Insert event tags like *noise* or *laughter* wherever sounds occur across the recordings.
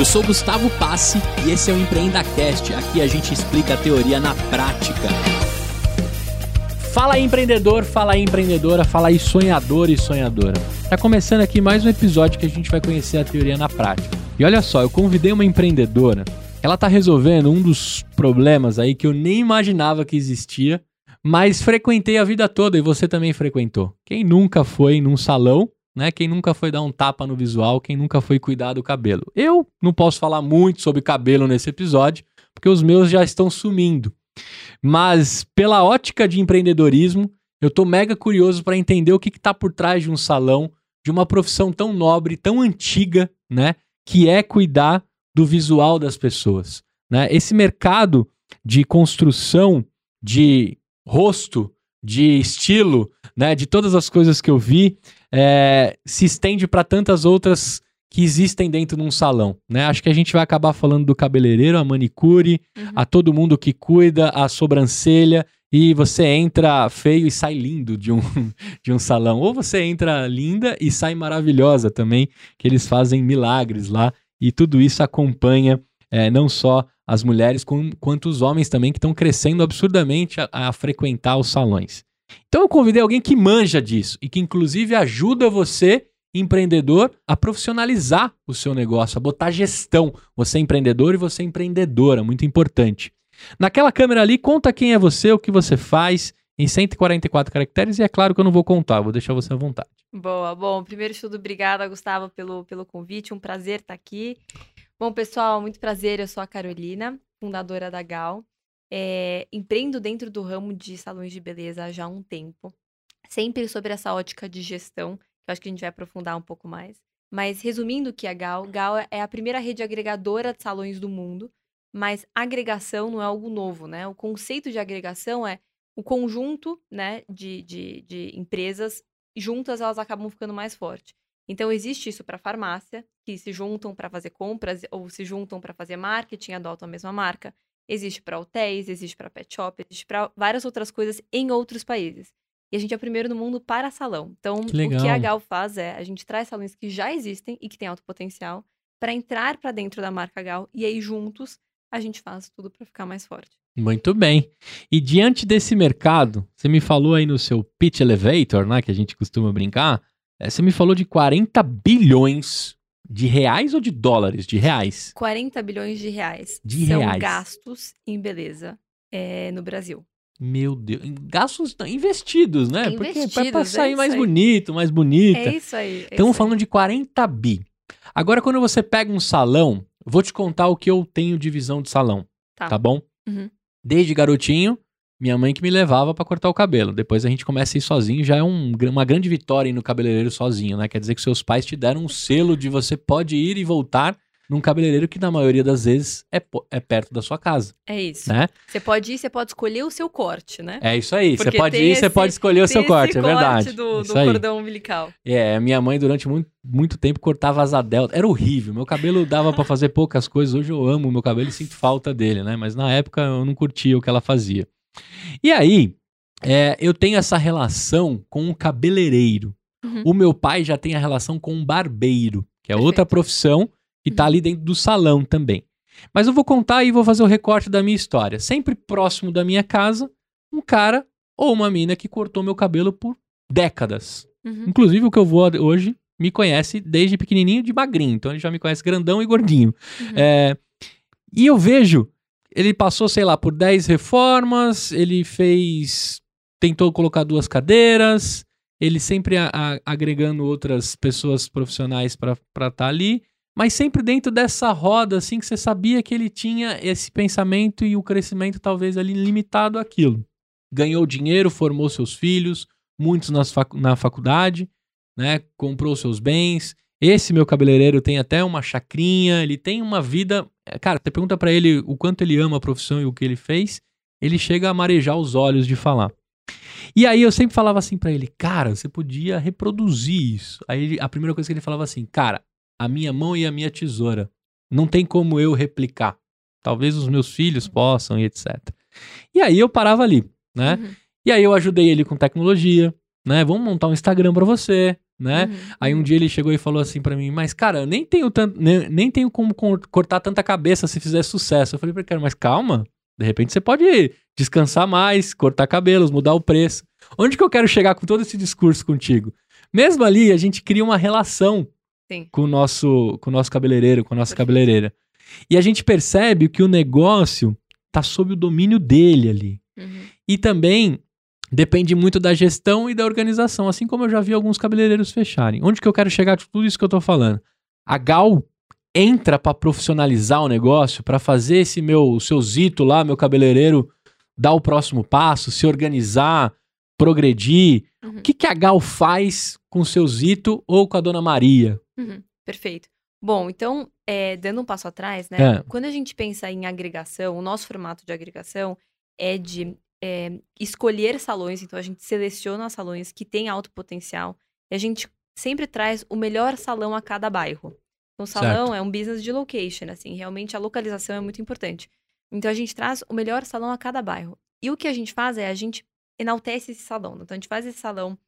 Eu sou Gustavo Passe e esse é o EmpreendaCast. Aqui a gente explica a teoria na prática. Fala aí, empreendedor, fala aí, empreendedora, fala aí, sonhador e sonhadora. Tá começando aqui mais um episódio que a gente vai conhecer a teoria na prática. E olha só, eu convidei uma empreendedora. Ela tá resolvendo um dos problemas aí que eu nem imaginava que existia, mas frequentei a vida toda e você também frequentou. Quem nunca foi num salão né? Quem nunca foi dar um tapa no visual, quem nunca foi cuidar do cabelo. Eu não posso falar muito sobre cabelo nesse episódio, porque os meus já estão sumindo. Mas pela ótica de empreendedorismo, eu tô mega curioso para entender o que está por trás de um salão, de uma profissão tão nobre, tão antiga, né? Que é cuidar do visual das pessoas. Né? Esse mercado de construção de rosto, de estilo, né? De todas as coisas que eu vi, é, se estende para tantas outras que existem dentro de um salão, né? Acho que a gente vai acabar falando do cabeleireiro, a manicure, uhum. a todo mundo que cuida, a sobrancelha, e você entra feio e sai lindo de um, *laughs* de um salão. Ou você entra linda e sai maravilhosa também, que eles fazem milagres lá, e tudo isso acompanha é, não só as mulheres, com, quanto os homens também, que estão crescendo absurdamente a, a frequentar os salões. Então eu convidei alguém que manja disso e que inclusive ajuda você, empreendedor, a profissionalizar o seu negócio, a botar gestão. Você é empreendedor e você é empreendedora, muito importante. Naquela câmera ali, conta quem é você, o que você faz, em 144 caracteres, e é claro que eu não vou contar, vou deixar você à vontade. Boa, bom, primeiro de tudo, obrigada, Gustavo, pelo, pelo convite, um prazer estar aqui. Bom, pessoal, muito prazer, eu sou a Carolina, fundadora da Gal. É, empreendo dentro do ramo de salões de beleza já há um tempo, sempre sobre essa ótica de gestão, que eu acho que a gente vai aprofundar um pouco mais. Mas resumindo o que é a Gal, Gal é a primeira rede agregadora de salões do mundo, mas agregação não é algo novo, né? O conceito de agregação é o conjunto né, de, de, de empresas, juntas elas acabam ficando mais fortes. Então, existe isso para farmácia, que se juntam para fazer compras ou se juntam para fazer marketing, adotam a mesma marca. Existe para hotéis, existe para pet shop, existe para várias outras coisas em outros países. E a gente é o primeiro no mundo para salão. Então, que o que a Gal faz é a gente traz salões que já existem e que têm alto potencial para entrar para dentro da marca Gal e aí juntos a gente faz tudo para ficar mais forte. Muito bem. E diante desse mercado, você me falou aí no seu pitch elevator, né, que a gente costuma brincar, você me falou de 40 bilhões de reais ou de dólares? De reais. 40 bilhões de reais. De São reais. gastos em beleza é, no Brasil. Meu Deus. Gastos investidos, né? Investidos, Porque é pra sair é mais aí. bonito, mais bonita. É isso aí. é Estamos falando de 40 bi. Agora, quando você pega um salão, vou te contar o que eu tenho de visão de salão. Tá. Tá, bom? Uhum. Desde garotinho, minha mãe que me levava pra cortar o cabelo. Depois a gente começa a ir sozinho, já é um uma grande vitória ir no cabeleireiro sozinho, né? Quer dizer que seus pais te deram um selo de você pode ir e voltar num cabeleireiro que na maioria das vezes é, é perto da sua casa. É isso. né? Você pode ir, você pode escolher o seu corte, né? É isso aí. Você Porque pode tem ir, você esse- pode escolher o seu corte, é verdade. do, do aí. cordão umbilical. É, minha mãe durante muito, muito tempo cortava asa delta. Era horrível. Meu cabelo dava pra fazer poucas coisas. Hoje eu amo o meu cabelo e sinto falta dele, né? Mas na época eu não curtia o que ela fazia. E aí, é, eu tenho essa relação com o cabeleireiro. Uhum. O meu pai já tem a relação com o barbeiro, que é outra Perfeito. profissão que tá Uhum. ali dentro do salão também. Mas eu vou contar e vou fazer o recorte da minha história. Sempre próximo da minha casa, um cara ou uma mina que cortou meu cabelo por décadas. Uhum. Inclusive, o que eu vou hoje me conhece desde pequenininho de magrinho. Então, ele já me conhece grandão e gordinho. Uhum. É, e eu vejo, ele passou, sei lá, por 10 reformas, ele fez. Tentou colocar duas cadeiras, ele sempre a- a- agregando outras pessoas profissionais para estar ali, mas sempre dentro dessa roda, assim, que você sabia que ele tinha esse pensamento e o crescimento talvez ali limitado àquilo. Ganhou dinheiro, formou seus filhos, muitos nas facu- na faculdade, né? Comprou seus bens. Esse meu cabeleireiro tem até uma chacrinha, ele tem uma vida. é, Cara, você pergunta pra ele o quanto ele ama a profissão e o que ele fez, ele chega a marejar os olhos de falar. E aí eu sempre falava assim pra ele, cara, você podia reproduzir isso. Aí a primeira coisa que ele falava assim, cara, a minha mão e a minha tesoura, não tem como eu replicar. Talvez os meus filhos possam e etc. E aí eu parava ali, né? Uhum. E aí eu ajudei ele com tecnologia, né? Vamos montar um Instagram pra você, né? Uhum, Aí um uhum. dia ele chegou e falou assim pra mim, mas cara, eu nem tenho tanto, nem, nem tenho como cor- cortar tanta cabeça se fizer sucesso. Eu falei pra ele, cara, mas calma, de repente você pode descansar mais, cortar cabelos, mudar o preço. Onde que eu quero chegar com todo esse discurso contigo? Mesmo ali, a gente cria uma relação Sim. com o nosso, com o nosso cabeleireiro, com a nossa Perfeito. cabeleireira. E a gente percebe que o negócio tá sob o domínio dele ali. Uhum. E também depende muito da gestão e da organização, assim como eu já vi alguns cabeleireiros fecharem. Onde que eu quero chegar com tudo isso que eu tô falando? A Gal entra para profissionalizar o negócio, para fazer esse meu, o seu Zito lá, meu cabeleireiro, dar o próximo passo, se organizar, progredir. Uhum. O que, que a Gal faz com o seu Zito ou com a Dona Maria? Uhum, perfeito. Bom, então, é, dando um passo atrás, né? É. Quando a gente pensa em agregação, o nosso formato de agregação é de é, escolher salões, então a gente seleciona salões que têm alto potencial e a gente sempre traz o melhor salão a cada bairro. Então, o salão Certo. é um business de location, assim, realmente a localização é muito importante. Então, a gente traz o melhor salão a cada bairro. E o que a gente faz é a gente enaltece esse salão. Então, a gente faz esse salão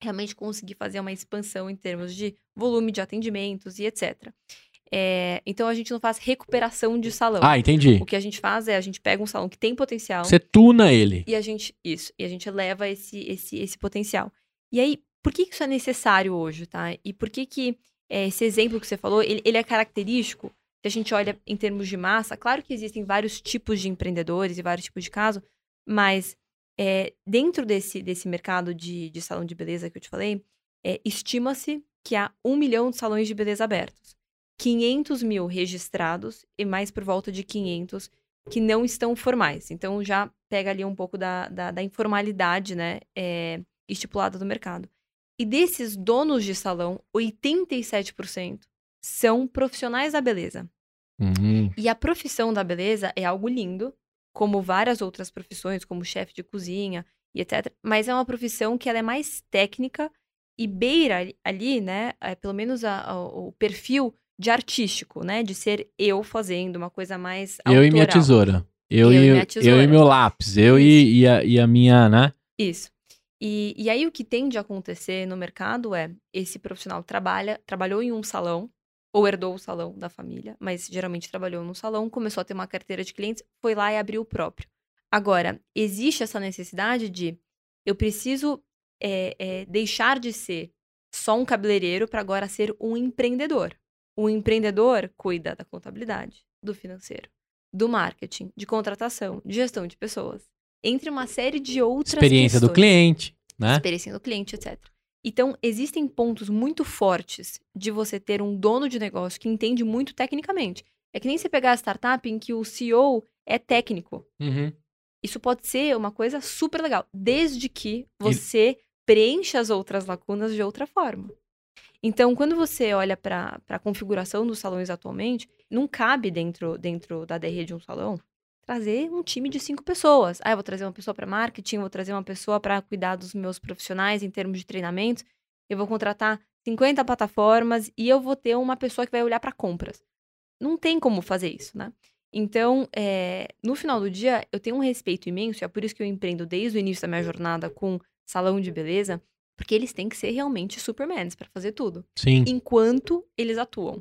realmente conseguir fazer uma expansão em termos de volume de atendimentos e etc. É, então a gente não faz recuperação de salão. Ah, entendi. O que a gente faz é a gente pega um salão que tem potencial Você tuna ele. e a gente isso e a gente eleva esse esse esse potencial. E aí por que isso é necessário hoje, tá? E por que que é, esse exemplo que você falou ele, ele é característico? Se a gente olha em termos de massa, claro que existem vários tipos de empreendedores e vários tipos de casos, mas é, dentro desse, desse mercado de, de salão de beleza que eu te falei, é, estima-se que há um milhão de salões de beleza abertos. 500 mil registrados e mais por volta de 500 que não estão formais. Então já pega ali um pouco da, da, da informalidade né, é, estipulada do mercado. E desses donos de salão, 87% são profissionais da beleza. Uhum. E a profissão da beleza é algo lindo, como várias outras profissões, como chefe de cozinha e etc. Mas é uma profissão que ela é mais técnica e beira ali- né, é, pelo menos a- a- o perfil de artístico, né, de ser eu fazendo uma coisa mais Eu e minha autoral. tesoura. Eu, Eu e minha eu e tesoura. meu lápis. Eu e, e, a, e a minha, né? Isso. E, e aí o que tende a acontecer no mercado é esse profissional trabalha, trabalhou em um salão ou herdou o salão da família, mas geralmente trabalhou num salão, começou a ter uma carteira de clientes, foi lá e abriu o próprio. Agora, existe essa necessidade de eu preciso é, é, deixar de ser só um cabeleireiro para agora ser um empreendedor. O empreendedor cuida da contabilidade, do financeiro, do marketing, de contratação, de gestão de pessoas, entre uma série de outras Experiência do questões cliente, né? experiência do cliente, etc. Então, existem pontos muito fortes de você ter um dono de negócio que entende muito tecnicamente. É que nem você pegar a startup em que o CEO é técnico. Uhum. Isso pode ser uma coisa super legal, desde que você preencha as outras lacunas de outra forma. Então, quando você olha para a configuração dos salões atualmente, não cabe dentro, dentro da DRE de um salão trazer um time de cinco pessoas. Ah, eu vou trazer uma pessoa para marketing, vou trazer uma pessoa para cuidar dos meus profissionais em termos de treinamentos, eu vou contratar 50 plataformas e eu vou ter uma pessoa que vai olhar para compras. Não tem como fazer isso, né? Então, é, no final do dia, eu tenho um respeito imenso, e é por isso que eu empreendo desde o início da minha jornada com salão de beleza, porque eles têm que ser realmente supermans para fazer tudo Sim. enquanto eles atuam.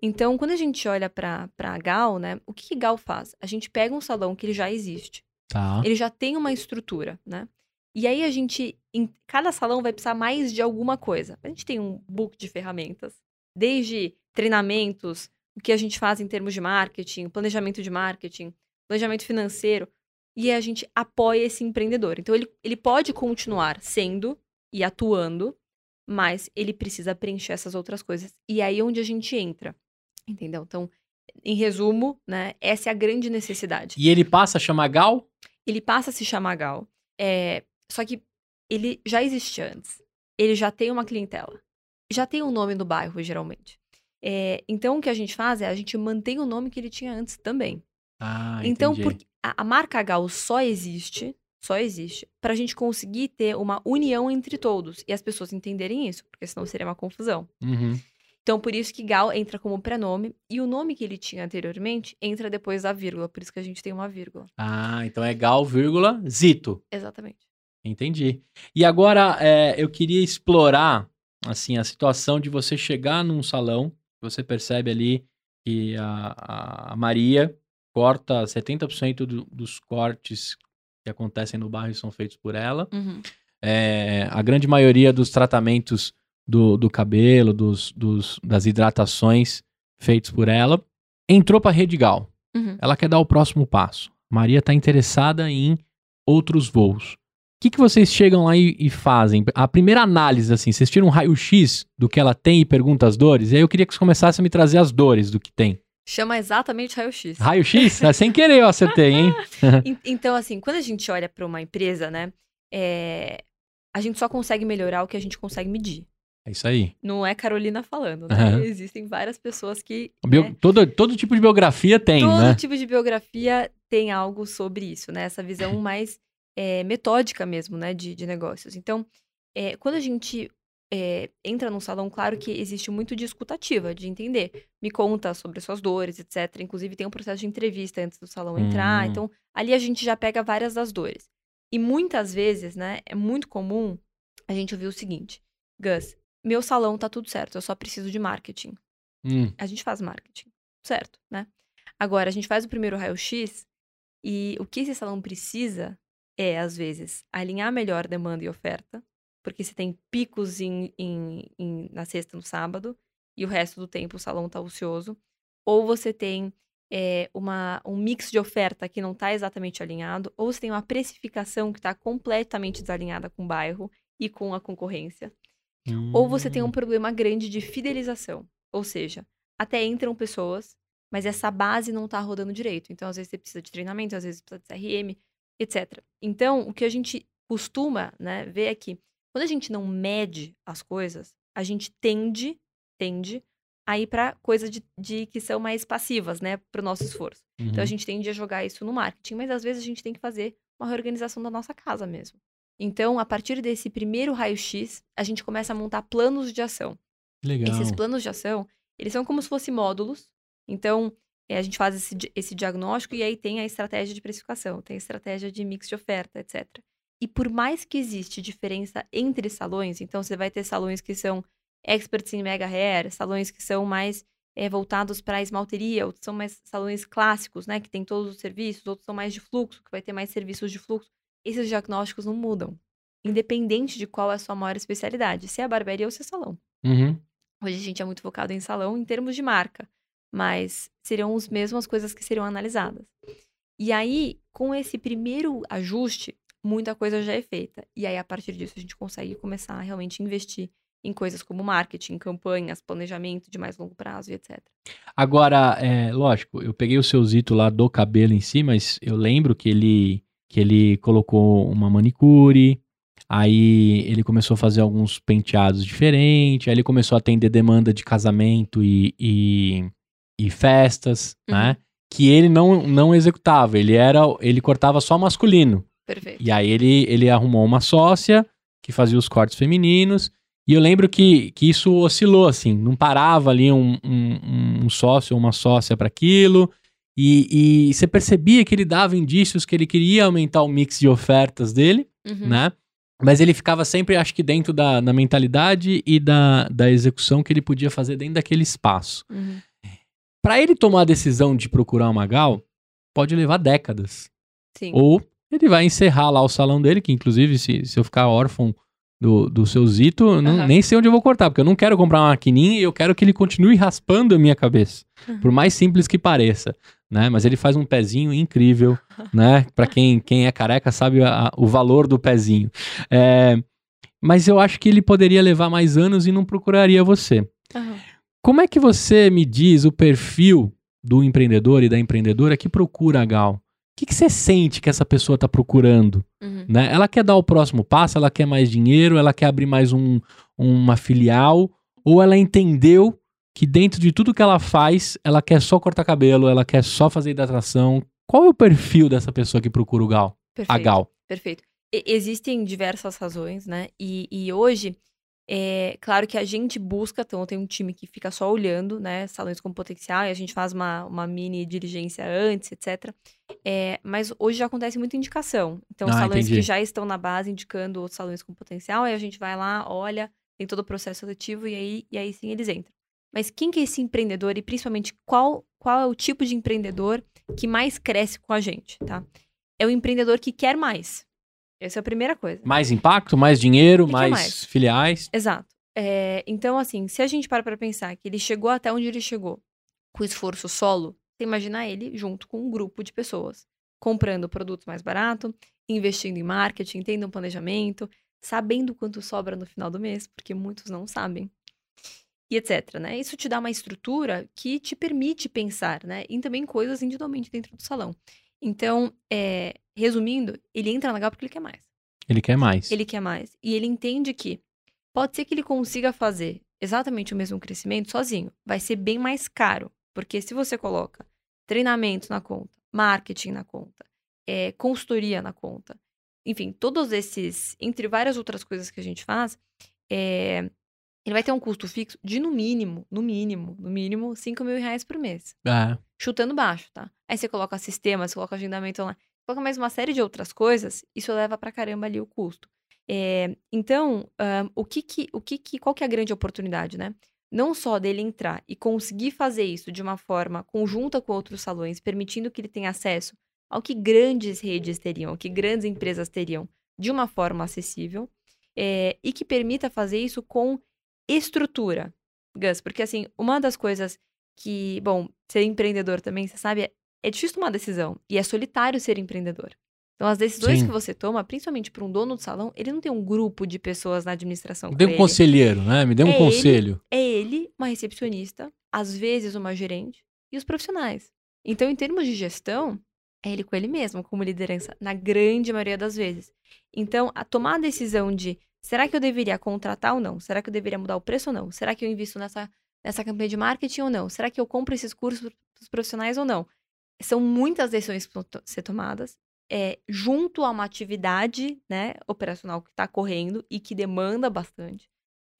Então, quando a gente olha para a Gal, né, o que, que Gal faz? A gente pega um salão que ele já existe, Tá. ele já tem uma estrutura, né? E aí a gente, em cada salão vai precisar mais de alguma coisa. A gente tem um book de ferramentas, desde treinamentos, o que a gente faz em termos de marketing, planejamento de marketing, planejamento financeiro, e a gente apoia esse empreendedor. Então, ele, ele pode continuar sendo e atuando, mas ele precisa preencher essas outras coisas. E aí é onde a gente entra. Entendeu? Então, em resumo, né, essa é a grande necessidade. E ele passa a chamar Gal? Ele passa a se chamar Gal. É, só que ele já existe antes. Ele já tem uma clientela. Já tem um nome no bairro, geralmente. É, então, o que a gente faz é a gente mantém o nome que ele tinha antes também. Ah, então, entendi. porque a, a marca Gal só existe, só existe, para a gente conseguir ter uma união entre todos e as pessoas entenderem isso, porque senão seria uma confusão. Uhum. Então, por isso que Gal entra como prenome e o nome que ele tinha anteriormente entra depois da vírgula, por isso que a gente tem uma vírgula. Ah, então é Gal, vírgula, Zito. Exatamente. Entendi. E agora é, eu queria explorar assim, a situação de você chegar num salão, você percebe ali que a, a Maria corta 70% do, dos cortes que acontecem no bairro são feitos por ela. Uhum. É, a grande maioria dos tratamentos do, do cabelo, dos, dos, das hidratações feitos por ela, entrou para a Redigal. Uhum. Ela quer dar o próximo passo. Maria está interessada em outros voos. O que, que vocês chegam lá e, e fazem? A primeira análise, assim, vocês tiram um raio-x do que ela tem e perguntam as dores? E aí eu queria que você começasse a me trazer as dores do que tem. Chama exatamente raio-x. Raio-x? É, sem querer eu acertei, hein? *laughs* En- Então, assim, quando a gente olha para uma empresa, né, é, a gente só consegue melhorar o que a gente consegue medir. É isso aí. Não é Carolina falando, né? Aham. Existem várias pessoas que. Bio- né, todo, todo tipo de biografia tem, todo né? tipo de biografia tem algo sobre isso, né? Essa visão *laughs* mais é, metódica mesmo, né, de, de negócios. Então, é, quando a gente é, entra num salão, claro que existe muito de escutativa, de entender. Me conta sobre suas dores, etc. Inclusive, tem um processo de entrevista antes do salão entrar. Hum. Então, ali a gente já pega várias das dores. E muitas vezes, né, é muito comum a gente ouvir o seguinte: Gus, meu salão tá tudo certo, eu só preciso de marketing Hum, a gente faz marketing, certo, né? Agora, a gente faz o primeiro raio-x e o que esse salão precisa é, às vezes, alinhar melhor demanda e oferta, porque você tem picos em, em- em- na sexta no sábado e o resto do tempo o salão tá ocioso. Ou você tem é, uma, um mix de oferta que não está exatamente alinhado, ou você tem uma precificação que está completamente desalinhada com o bairro e com a concorrência. Ou você tem um hum. problema grande de fidelização. Ou seja, até entram pessoas, mas essa base não tá rodando direito. Então, às vezes, você precisa de treinamento, às vezes precisa de CRM, etc. Então, o que a gente costuma né, ver é que quando a gente não mede as coisas, a gente tende, tende a ir para coisas de, de que são mais passivas, né, para o nosso esforço. Então, a Uhum. gente tende a jogar isso no marketing, mas às vezes a gente tem que fazer uma reorganização da nossa casa mesmo. Então, a partir desse primeiro raio-x, a gente começa a montar planos de ação. Legal. Esses planos de ação, eles são como se fossem módulos. Então, eh, a gente faz esse, esse diagnóstico e aí tem a estratégia de precificação, tem a estratégia de mix de oferta, etc. E por mais que existe diferença entre salões, então você vai ter salões que são experts em mega hair, salões que são mais eh, voltados para esmalteria, outros são mais salões clássicos, né, que tem todos os serviços, outros são mais de fluxo, que vai ter mais serviços de fluxo. Esses diagnósticos não mudam, independente de qual é a sua maior especialidade, se é barbearia ou se é salão. Uhum. Hoje a gente é muito focado em salão em termos de marca, mas seriam as mesmas coisas que seriam analisadas. E aí, com esse primeiro ajuste, muita coisa já é feita. E aí, a partir disso, a gente consegue começar a realmente investir em coisas como marketing, campanhas, planejamento de mais longo prazo e etc. Agora, é, lógico, eu peguei o seu zito lá do cabelo em si, mas eu lembro que ele, que ele colocou uma manicure, aí ele começou a fazer alguns penteados diferentes, aí ele começou a atender demanda de casamento e, e, e festas, Uhum. né? Que ele não, não executava, ele era, ele cortava só masculino. Perfeito. E aí ele, ele arrumou uma sócia que fazia os cortes femininos. E eu lembro que, que isso oscilou, assim, não parava ali um, um, um sócio ou uma sócia para aquilo. E, e você percebia que ele dava indícios que ele queria aumentar o mix de ofertas dele, Uhum. né? Mas ele ficava sempre, acho que dentro da, da mentalidade e da, da execução que ele podia fazer dentro daquele espaço. Uhum. Para ele tomar a decisão de procurar uma Gal, pode levar décadas. Sim. Ou ele vai encerrar lá o salão dele, que inclusive, se, se eu ficar órfão do, do seu Zito, eu não- nem sei onde eu vou cortar, porque eu não quero comprar uma maquininha e eu quero que ele continue raspando a minha cabeça. Uhum. Por mais simples que pareça, né? Mas ele faz um pezinho incrível, *laughs* né? Pra quem, quem é careca sabe a- o valor do pezinho. É, mas eu acho que ele poderia levar mais anos e não procuraria você. Aham. Como é que você me diz o perfil do empreendedor e da empreendedora que procura a Gal? O que, que você sente que essa pessoa está procurando? Uhum. né? Ela quer dar o próximo passo, ela quer mais dinheiro, ela quer abrir mais um, uma filial, ou ela entendeu que dentro de tudo que ela faz, ela quer só cortar cabelo, ela quer só fazer hidratação. Qual é o perfil dessa pessoa que procura o Gal? A Perfeito. Gal. Perfeito. E- existem diversas razões, né? E, e hoje, é claro que a gente busca, então tem um time que fica só olhando, né? Salões com potencial, e a gente faz uma, uma mini diligência antes, etc. É, mas hoje já acontece muita indicação. Então, Ah, salões entendi. que já estão na base indicando outros salões com potencial, aí a gente vai lá, olha, tem todo o processo seletivo e aí, e aí sim eles entram. Mas quem que é esse empreendedor e principalmente qual, qual é o tipo de empreendedor que mais cresce com a gente, tá? É o empreendedor que quer mais. Essa é a primeira coisa. Mais impacto, mais dinheiro, mais, mais? filiais. Exato. É, então, assim, se a gente para pra pensar que ele chegou até onde ele chegou com esforço solo, você imagina ele junto com um grupo de pessoas, comprando produtos mais barato, investindo em marketing, tendo um planejamento, sabendo quanto sobra no final do mês, porque muitos não sabem. E etc, né? Isso te dá uma estrutura que te permite pensar, né? Em também coisas individualmente dentro do salão. Então, é, resumindo, ele entra na Gal porque ele quer mais. Ele quer mais. Ele quer mais. E ele entende que pode ser que ele consiga fazer exatamente o mesmo crescimento sozinho. Vai ser bem mais caro. Porque se você coloca treinamento na conta, marketing na conta, é, consultoria na conta, enfim, todos esses, entre várias outras coisas que a gente faz, é, ele vai ter um custo fixo de no mínimo, no mínimo, no mínimo, 5 mil reais por mês É. chutando baixo, tá? Aí você coloca sistema, você coloca agendamento online, coloca mais uma série de outras coisas, isso leva pra caramba ali o custo. É, então, ahn, o que que, o que que, qual que é a grande oportunidade, né? Não só dele entrar e conseguir fazer isso de uma forma conjunta com outros salões, permitindo que ele tenha acesso ao que grandes redes teriam, ao que grandes empresas teriam, de uma forma acessível, é, e que permita fazer isso com estrutura, Gus, porque assim, uma das coisas que, bom, ser empreendedor também, você sabe, é, é difícil tomar decisão e é solitário ser empreendedor. Então, as decisões Sim. que você toma, principalmente para um dono do salão, ele não tem um grupo de pessoas na administração. Me dê um ele. conselheiro, né? Me dê um É ele. conselho. É ele, uma recepcionista, às vezes uma gerente e os profissionais. Então, em termos de gestão, é ele com ele mesmo, como liderança, na grande maioria das vezes. Então, a tomar a decisão de será que eu deveria contratar ou não? Será que eu deveria mudar o preço ou não? Será que eu invisto nessa, nessa campanha de marketing ou não? Será que eu compro esses cursos para os profissionais ou não? São muitas decisões que vão ser tomadas. É, junto a uma atividade né, operacional que está correndo e que demanda bastante.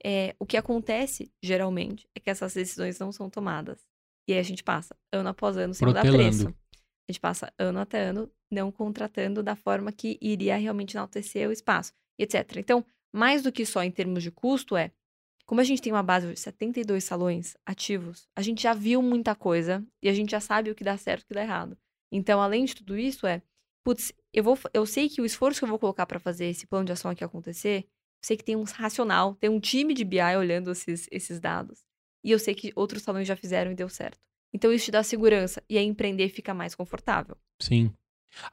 É, o que acontece, geralmente, é que essas decisões não são tomadas. E aí a gente passa ano após ano sem mudar preço. A gente passa ano até ano não contratando da forma que iria realmente enaltecer o espaço, etc. Então, mais do que só em termos de custo, é como a gente tem uma base de 72 salões ativos, a gente já viu muita coisa e a gente já sabe o que dá certo e o que dá errado. Então, além de tudo isso, é, putz, eu, vou, eu sei que o esforço que eu vou colocar para fazer esse plano de ação aqui acontecer, eu sei que tem um racional, tem um time de BI olhando esses, esses dados. E eu sei que outros salões já fizeram e deu certo. Então, isso te dá segurança e aí empreender fica mais confortável. Sim.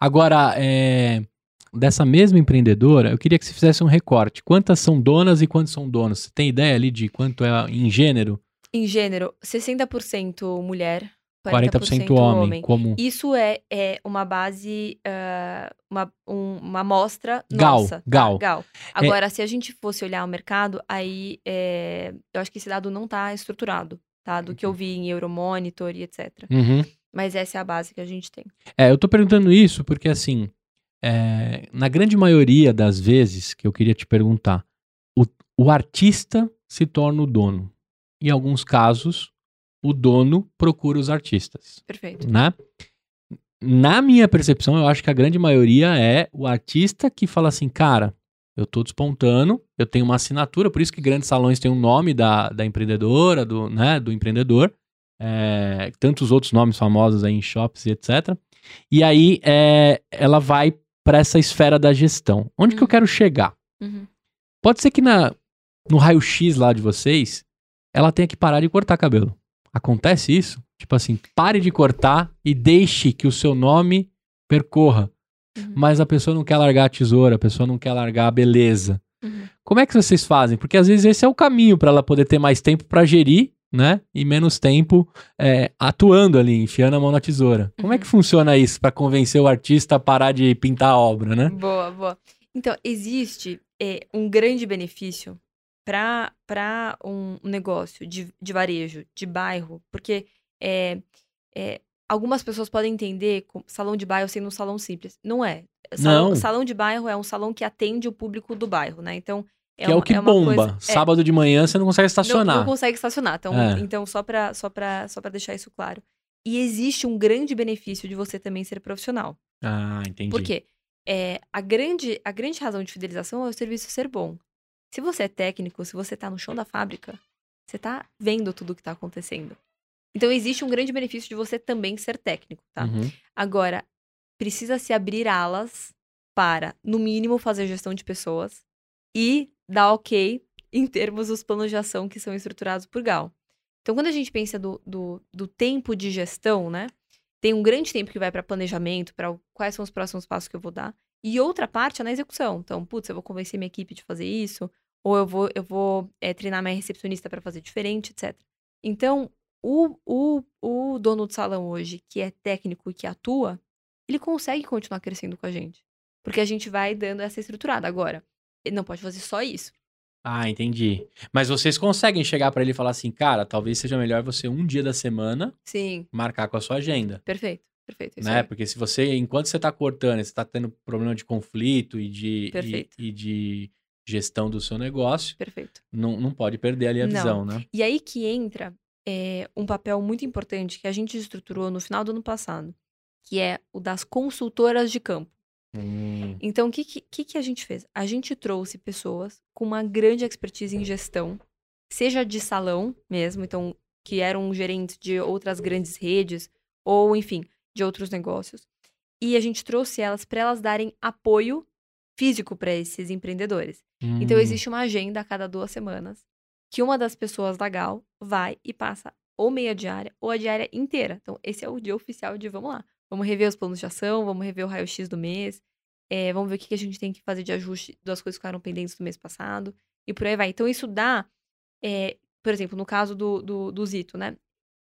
Agora, é, dessa mesma empreendedora, eu queria que você fizesse um recorte. Quantas são donas e quantos são donos? Você tem ideia ali de quanto é em gênero? Em gênero, 60% mulher, 40%, 40% homem. Como Isso é, é uma base, ah, uma, um- uma amostra Gal, nossa. tá? gal. gal. Agora, se a gente fosse olhar o mercado, aí é, eu acho que esse dado não está estruturado, tá? Do que eu vi em Euromonitor e etc. Uhum. Mas essa é a base que a gente tem. É, eu tô perguntando isso porque, assim, é, na grande maioria das vezes que eu queria te perguntar, o, o artista se torna o dono. Em alguns casos, o dono procura os artistas, Perfeito. né? Na minha percepção, eu acho que a grande maioria é o artista que fala assim, cara, eu tô despontando, eu tenho uma assinatura, por isso que grandes salões têm um nome da, da empreendedora, do, né, do empreendedor, é, tantos outros nomes famosos aí em shops e etc. E aí é, ela vai para essa esfera da gestão. Onde que eu Uhum. quero chegar? Uhum. Pode ser que na, no raio-x lá de vocês, ela tenha que parar de cortar cabelo. Acontece isso? Tipo assim, pare de cortar e deixe que o seu nome percorra. Uhum. Mas a pessoa não quer largar a tesoura, a pessoa não quer largar a beleza. Uhum. Como é que vocês fazem? Porque às vezes esse é o caminho para ela poder ter mais tempo para gerir, né? E menos tempo é, atuando ali, enfiando a mão na tesoura. Como é Uhum. que funciona isso para convencer o artista a parar de pintar a obra, né? Boa, boa. Então, existe é, um grande benefício para um negócio de, de varejo, de bairro, porque é, é, algumas pessoas podem entender salão de bairro sendo um salão simples. Não é. Salão, Não. salão de bairro é um salão que atende o público do bairro, né? Então, que é o uma- que uma bomba. coisa- é, Sábado de manhã você não consegue não, estacionar. não consegue estacionar. Então, É. então só para só pra, só pra deixar isso claro. E existe um grande benefício de você também ser profissional. Ah, entendi. Por quê? É, a, grande, a grande razão de fidelização é o serviço ser bom. Se você é técnico, se você tá no chão da fábrica, você tá vendo tudo o que tá acontecendo. Então existe um grande benefício de você também ser técnico, tá? Uhum. Agora, precisa se abrir alas para, no mínimo, fazer gestão de pessoas e dar ok em termos dos planos de ação que são estruturados por Gal. Então, quando a gente pensa do, do, do tempo de gestão, né? Tem um grande tempo que vai para planejamento, para quais são os próximos passos que eu vou dar. E outra parte é na execução. Então, putz, eu vou convencer minha equipe de fazer isso, ou eu vou, eu vou é, treinar minha recepcionista para fazer diferente, etc. Então, o, o, o dono do salão hoje, que é técnico e que atua, ele consegue continuar crescendo com a gente. Porque a gente vai dando essa estruturada. Agora, não pode fazer só isso. Ah, entendi. Mas vocês conseguem chegar pra ele e falar assim, cara, talvez seja melhor você um dia da semana Sim, marcar com a sua agenda. perfeito. Perfeito. é né? Porque se você, enquanto você tá cortando, você tá tendo problema de conflito e de, e, e de gestão do seu negócio, Perfeito. não, não pode perder ali a Não. visão, né? E aí que entra é, um papel muito importante que a gente estruturou no final do ano passado, que é o das consultoras de campo. Hum, Então, o que, que, que a gente fez? A gente trouxe pessoas com uma grande expertise em gestão, seja de salão mesmo, então, que eram gerentes de outras grandes redes, ou, enfim, de outros negócios. E a gente trouxe elas para elas darem apoio físico para esses empreendedores. Então, hum. existe uma agenda a cada duas semanas que uma das pessoas da Gal vai e passa ou meia diária ou a diária inteira. Então, esse é o dia oficial de vamos lá. Vamos rever os planos de ação, vamos rever o raio-x do mês, é, vamos ver o que a gente tem que fazer de ajuste das coisas que ficaram pendentes do mês passado e por aí vai. Então, isso dá, é, por exemplo, no caso do, do, do Zito, né?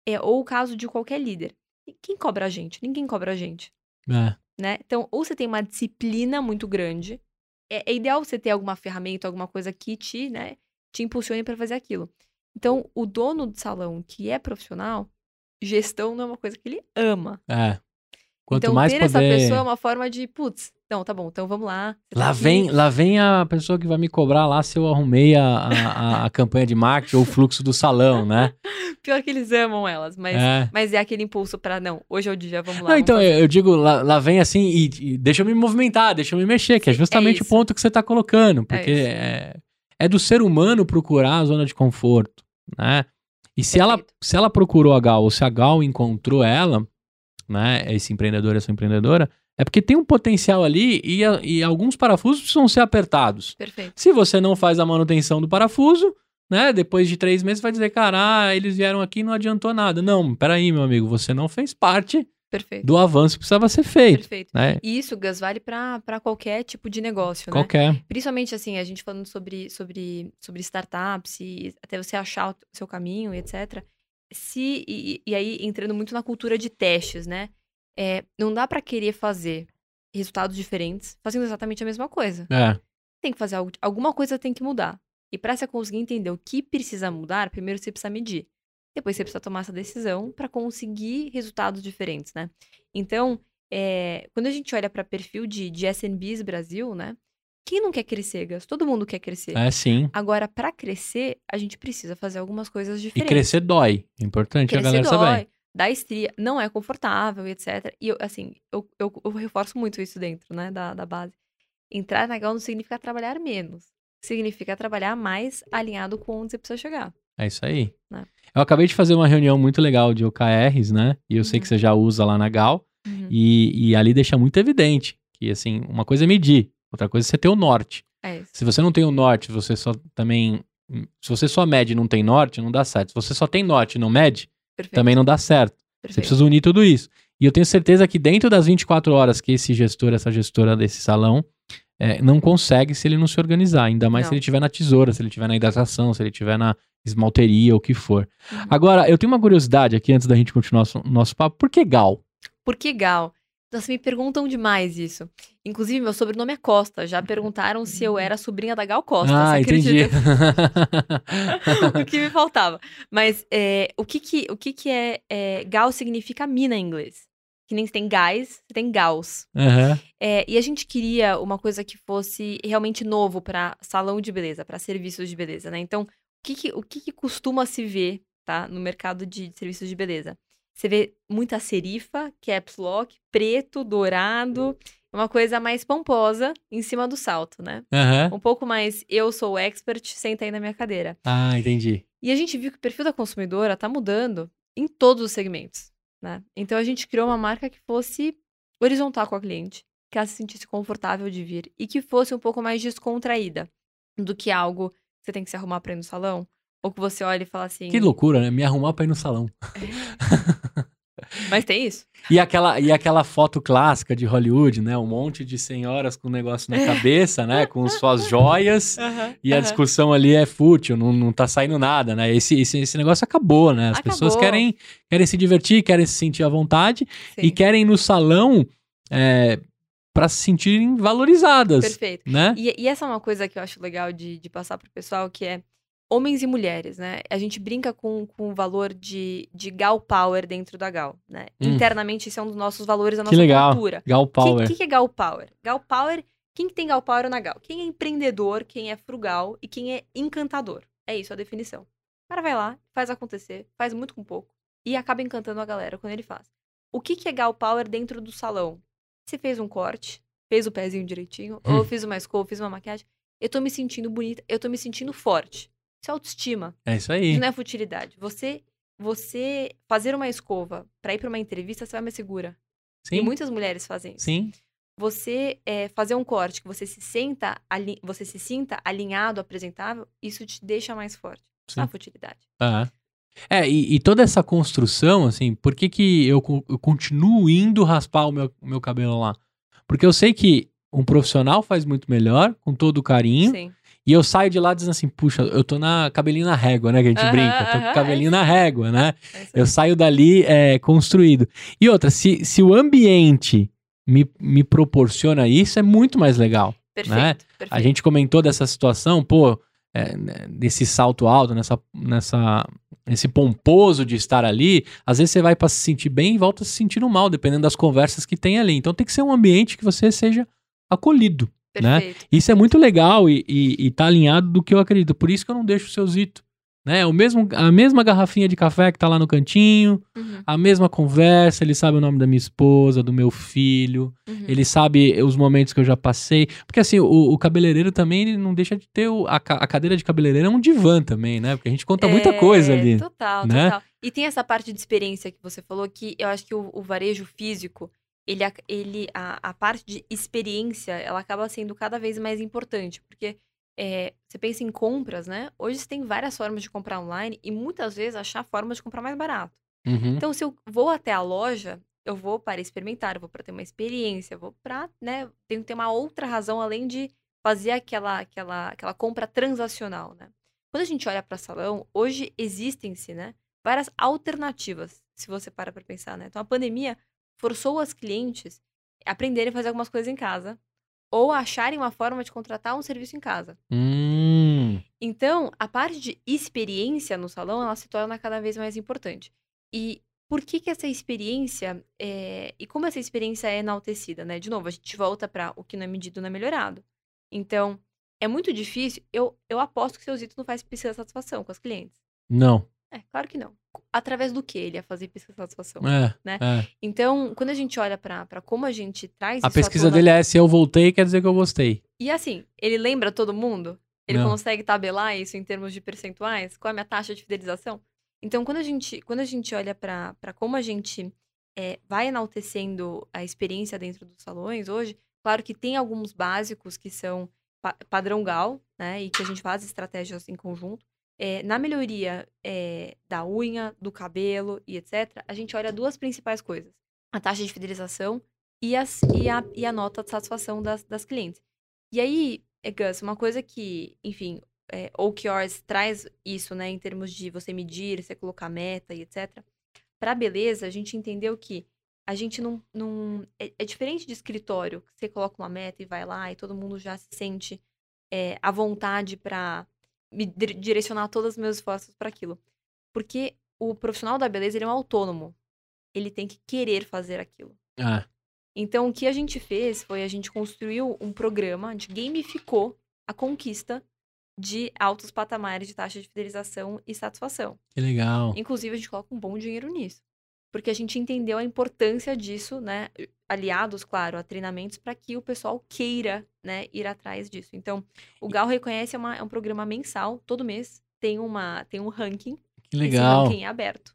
É, ou o caso de qualquer líder. Quem cobra a gente? Ninguém cobra a gente É. né? Então, ou você tem uma disciplina muito grande, é, é ideal você ter alguma ferramenta, alguma coisa que te, né, te impulsione para fazer aquilo. Então, o dono do salão que é profissional, gestão não é uma coisa que ele ama. É. Quanto então, mais ter poder... essa pessoa é uma forma de, putz, não, tá bom, então vamos lá. tá Lá aqui. vem, lá vem a pessoa que vai me cobrar lá se eu arrumei a, a, a- a campanha de marketing ou o fluxo do salão, né? *laughs* Pior que eles amam elas, mas É. mas é aquele impulso pra, não, hoje é o dia, vamos lá. Não, vamos então, fazer. eu, digo, lá, lá vem assim, e, e deixa eu me movimentar, deixa eu me mexer, que é é justamente o isso. ponto que você tá colocando, porque isso. é, é do ser humano procurar a zona de conforto, né? E se ela, se ela procurou a Gal, ou se a Gal encontrou ela, né, esse empreendedor, essa empreendedora, é porque tem um potencial ali e, e alguns parafusos precisam ser apertados. Perfeito. Se você não faz a manutenção do parafuso, né? Depois de três meses vai dizer, cara, ah, eles vieram aqui e não adiantou nada. Não, peraí, meu amigo, você não fez parte Perfeito. do avanço que precisava ser feito, Perfeito. né? E isso, Gus, vale pra qualquer tipo de negócio, né? Qualquer. Principalmente assim, a gente falando sobre, sobre, sobre startups e até você achar o seu caminho e etc. Se, e, e aí entrando muito na cultura de testes, né? É, não dá pra querer fazer resultados diferentes fazendo exatamente a mesma coisa. É, Tem que fazer algo, alguma coisa tem que mudar. E pra você conseguir entender o que precisa mudar, primeiro você precisa medir. Depois você precisa tomar essa decisão pra conseguir resultados diferentes, né? Então, é, quando a gente olha pra perfil de, de SMBs Brasil, né? Quem não quer crescer, Gus? Todo mundo quer crescer. é sim. Agora, pra crescer, a gente precisa fazer algumas coisas E diferentes. crescer dói. É importante a galera saber. dói, dá estria, não é confortável, etc. E eu, assim, eu, eu, eu reforço muito isso dentro, né, da, da base. Entrar na Gal não significa trabalhar menos. Significa trabalhar mais alinhado com onde você precisa chegar. É isso aí. Né? Eu acabei de fazer uma reunião muito legal de OKRs, né? E eu sei Uhum. que você já usa lá na Gal. E, e ali deixa muito evidente que, assim, uma coisa é medir, outra coisa é você ter o norte. É. Se você não tem o norte, você só também. Se você só mede e não tem norte, não dá certo. Se você só tem norte e não mede, Perfeito. também não dá certo. Você perfeito. precisa unir tudo isso. E eu tenho certeza que dentro das 24 horas que esse gestor, essa gestora desse salão, é, não consegue se ele não se organizar. Ainda mais Não. se ele estiver na tesoura, se ele estiver na hidratação, se ele estiver na esmalteria, o que for. Uhum. Agora, eu tenho uma curiosidade aqui antes da gente continuar o nosso, nosso papo. Por que Gal? Por que Gal? Nossa, me perguntam demais isso. Inclusive, meu sobrenome é Costa. Já perguntaram se eu era sobrinha da Gal Costa. ah, você entendi. *laughs* *laughs* o que me faltava. Mas é, o que que, o que, que é, é. Gal significa mina em inglês. Que nem tem gás, tem gauss. Aham. É, e a gente queria uma coisa que fosse realmente novo para salão de beleza, para serviços de beleza, né? Então, o que, que- o que, que costuma se ver, tá? No mercado de serviços de beleza? Você vê muita serifa, caps lock, preto, dourado, uma coisa mais pomposa em cima do salto, né? Aham. Um pouco mais eu sou o expert, senta aí na minha cadeira. Ah, entendi. E a gente viu que o perfil da consumidora tá mudando em todos os segmentos, né? Então a gente criou uma marca que fosse horizontal com a cliente, que ela se sentisse confortável de vir e que fosse um pouco mais descontraída do que algo que você tem que se arrumar pra ir no salão, ou que você olha e fala assim, Que loucura, né? Me arrumar pra ir no salão. *laughs* mas tem isso? E aquela, e aquela foto clássica de Hollywood, né? Um monte de senhoras com um negócio na cabeça, né? Com suas *laughs* joias. E a discussão ali é fútil, não, não tá saindo nada, né? Esse, esse, esse negócio acabou, né? As pessoas Acabou. querem, querem se divertir, querem se sentir à vontade e Sim, querem ir no salão é, para se sentirem valorizadas, perfeito. né? E, e essa é uma coisa que eu acho legal de, de passar pro pessoal, que é homens e mulheres, né? A gente brinca com, com o valor de, de gal power dentro da gal, né? Hum. Internamente, isso é um dos nossos valores da Que nossa legal. cultura. Gal O Power. que, que, que é gal power? Gal power, quem que tem gal power na gal? Quem é empreendedor, quem é frugal e quem é encantador. É isso a definição. O cara vai lá, faz acontecer, faz muito com pouco e acaba encantando a galera quando ele faz. O que, que é gal power dentro do salão? Você fez um corte, fez o pezinho direitinho, ou Hum. eu fiz uma escova, fiz uma maquiagem. Eu tô me sentindo bonita, eu tô me sentindo forte. Isso é autoestima. É isso aí. Isso não é futilidade. Você, você fazer uma escova pra ir pra uma entrevista, você vai mais segura. E Sim, muitas mulheres fazem isso. sim. Você é, fazer um corte que você se senta, ali- você se sinta alinhado, apresentável, isso te deixa mais forte. É Sim. futilidade. Ah. É, e, e toda essa construção, assim, por que, que eu, eu continuo indo raspar o meu, o meu cabelo lá? Porque eu sei que um profissional faz muito melhor, com todo o carinho, Sim. E eu saio de lá dizendo assim, puxa, eu tô na cabelinho na régua, né, que a gente Aham, brinca, tô com o cabelinho é na régua, né? É Eu saio dali é, construído. E outra, se, se o ambiente me, me proporciona isso, é muito mais legal. Perfeito, né? perfeito. A gente comentou dessa situação, pô, é, né, desse salto alto, nessa, nessa, esse pomposo de estar ali. Às vezes você vai para se sentir bem e volta se sentindo mal, dependendo das conversas que tem ali. Então tem que ser um ambiente que você seja acolhido. Né? Isso é muito legal e, e, e tá alinhado do que eu acredito. Por isso que eu não deixo o seu Zito. Né? É O mesmo, a mesma garrafinha de café que tá lá no cantinho, Uhum, a mesma conversa, ele sabe o nome da minha esposa, do meu filho, uhum. ele sabe os momentos que eu já passei. Porque assim, o, o cabeleireiro também ele não deixa de ter. O, a, a cadeira de cabeleireiro é um divã também, né? Porque a gente conta muita É, coisa ali. Total, né? total. E tem essa parte de experiência que você falou que eu acho que o, o varejo físico, ele, ele a, a parte de experiência, ela acaba sendo cada vez mais importante. Porque é, você pensa em compras, né? Hoje você tem várias formas de comprar online e muitas vezes achar formas de comprar mais barato. Uhum. Então, se eu vou até a loja, eu vou para experimentar, eu vou para ter uma experiência, eu vou para, né, tenho que ter uma outra razão além de fazer aquela aquela aquela compra transacional, né? Quando a gente olha para salão, hoje existem-se, né, várias alternativas, se você para para pensar, né? Então, a pandemia forçou as clientes a aprenderem a fazer algumas coisas em casa ou a acharem uma forma de contratar um serviço em casa. Hum, Então, a parte de experiência no salão, ela se torna cada vez mais importante. E por que que essa experiência, é... e como essa experiência é enaltecida, né? De novo, a gente volta para o que não é medido não é melhorado. Então, é muito difícil, eu, eu aposto que seu Zito não faz pesquisa de satisfação com as clientes. não. É, claro que não. Através do que ele ia fazer pesquisa de satisfação? É, Né? é. Então, quando a gente olha para como a gente traz A pesquisa dele é se eu voltei, quer dizer que eu gostei. E assim, ele lembra todo mundo? Ele Não. consegue tabelar isso em termos de percentuais? Qual é a minha taxa de fidelização? Então, quando a gente, quando a gente olha para como a gente é, vai enaltecendo a experiência dentro dos salões hoje, claro que tem alguns básicos que são pa- padrão GAL, né? E que a gente faz estratégias em conjunto. É, na melhoria é, da unha, do cabelo e etc., a gente olha duas principais coisas: a taxa de fidelização e, as, e, a, e a nota de satisfação das, das clientes. E aí, é, Gus, uma coisa que, enfim, é, OKRs traz isso, né, em termos de você medir, você colocar meta e etc. Para beleza, a gente entendeu que a gente não. não é, é diferente de escritório, que você coloca uma meta e vai lá e todo mundo já se sente é, à vontade para me dir- direcionar todos os meus esforços para aquilo. Porque o profissional da beleza ele é um autônomo. Ele tem que querer fazer aquilo. Ah, Então, o que a gente fez foi a gente construiu um programa, a gente gamificou a conquista de altos patamares de taxa de fidelização e satisfação. que legal. Inclusive, a gente coloca um bom dinheiro nisso. Porque a gente entendeu a importância disso, né? Aliados, claro, a treinamentos para que o pessoal queira, né, ir atrás disso. Então, o Gal Reconhece é, uma, é um programa mensal, todo mês tem uma tem um ranking. Que legal. Esse ranking é aberto.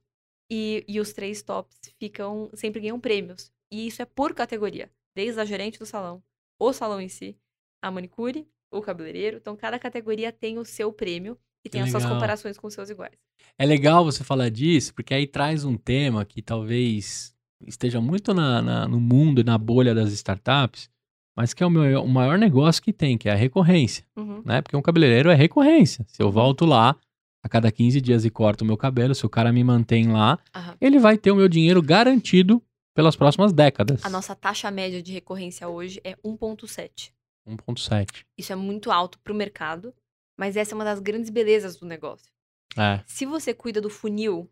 E, e os três tops ficam sempre ganham prêmios. E isso é por categoria, desde a gerente do salão, o salão em si, a manicure, o cabeleireiro. Então, cada categoria tem o seu prêmio e tem as suas comparações com os seus iguais. É legal você falar disso, porque aí traz um tema que talvez esteja muito na, na, no mundo e na bolha das startups, mas que é o, meu, o maior negócio que tem, que é a recorrência, Uhum. né? Porque um cabeleireiro é recorrência. Se eu volto lá a cada 15 dias e corto o meu cabelo, se o cara me mantém lá, Aham. ele vai ter o meu dinheiro garantido pelas próximas décadas. A nossa taxa média de recorrência hoje é 1,7. 1.7. Isso é muito alto para o mercado, mas essa é uma das grandes belezas do negócio. É. Se você cuida do funil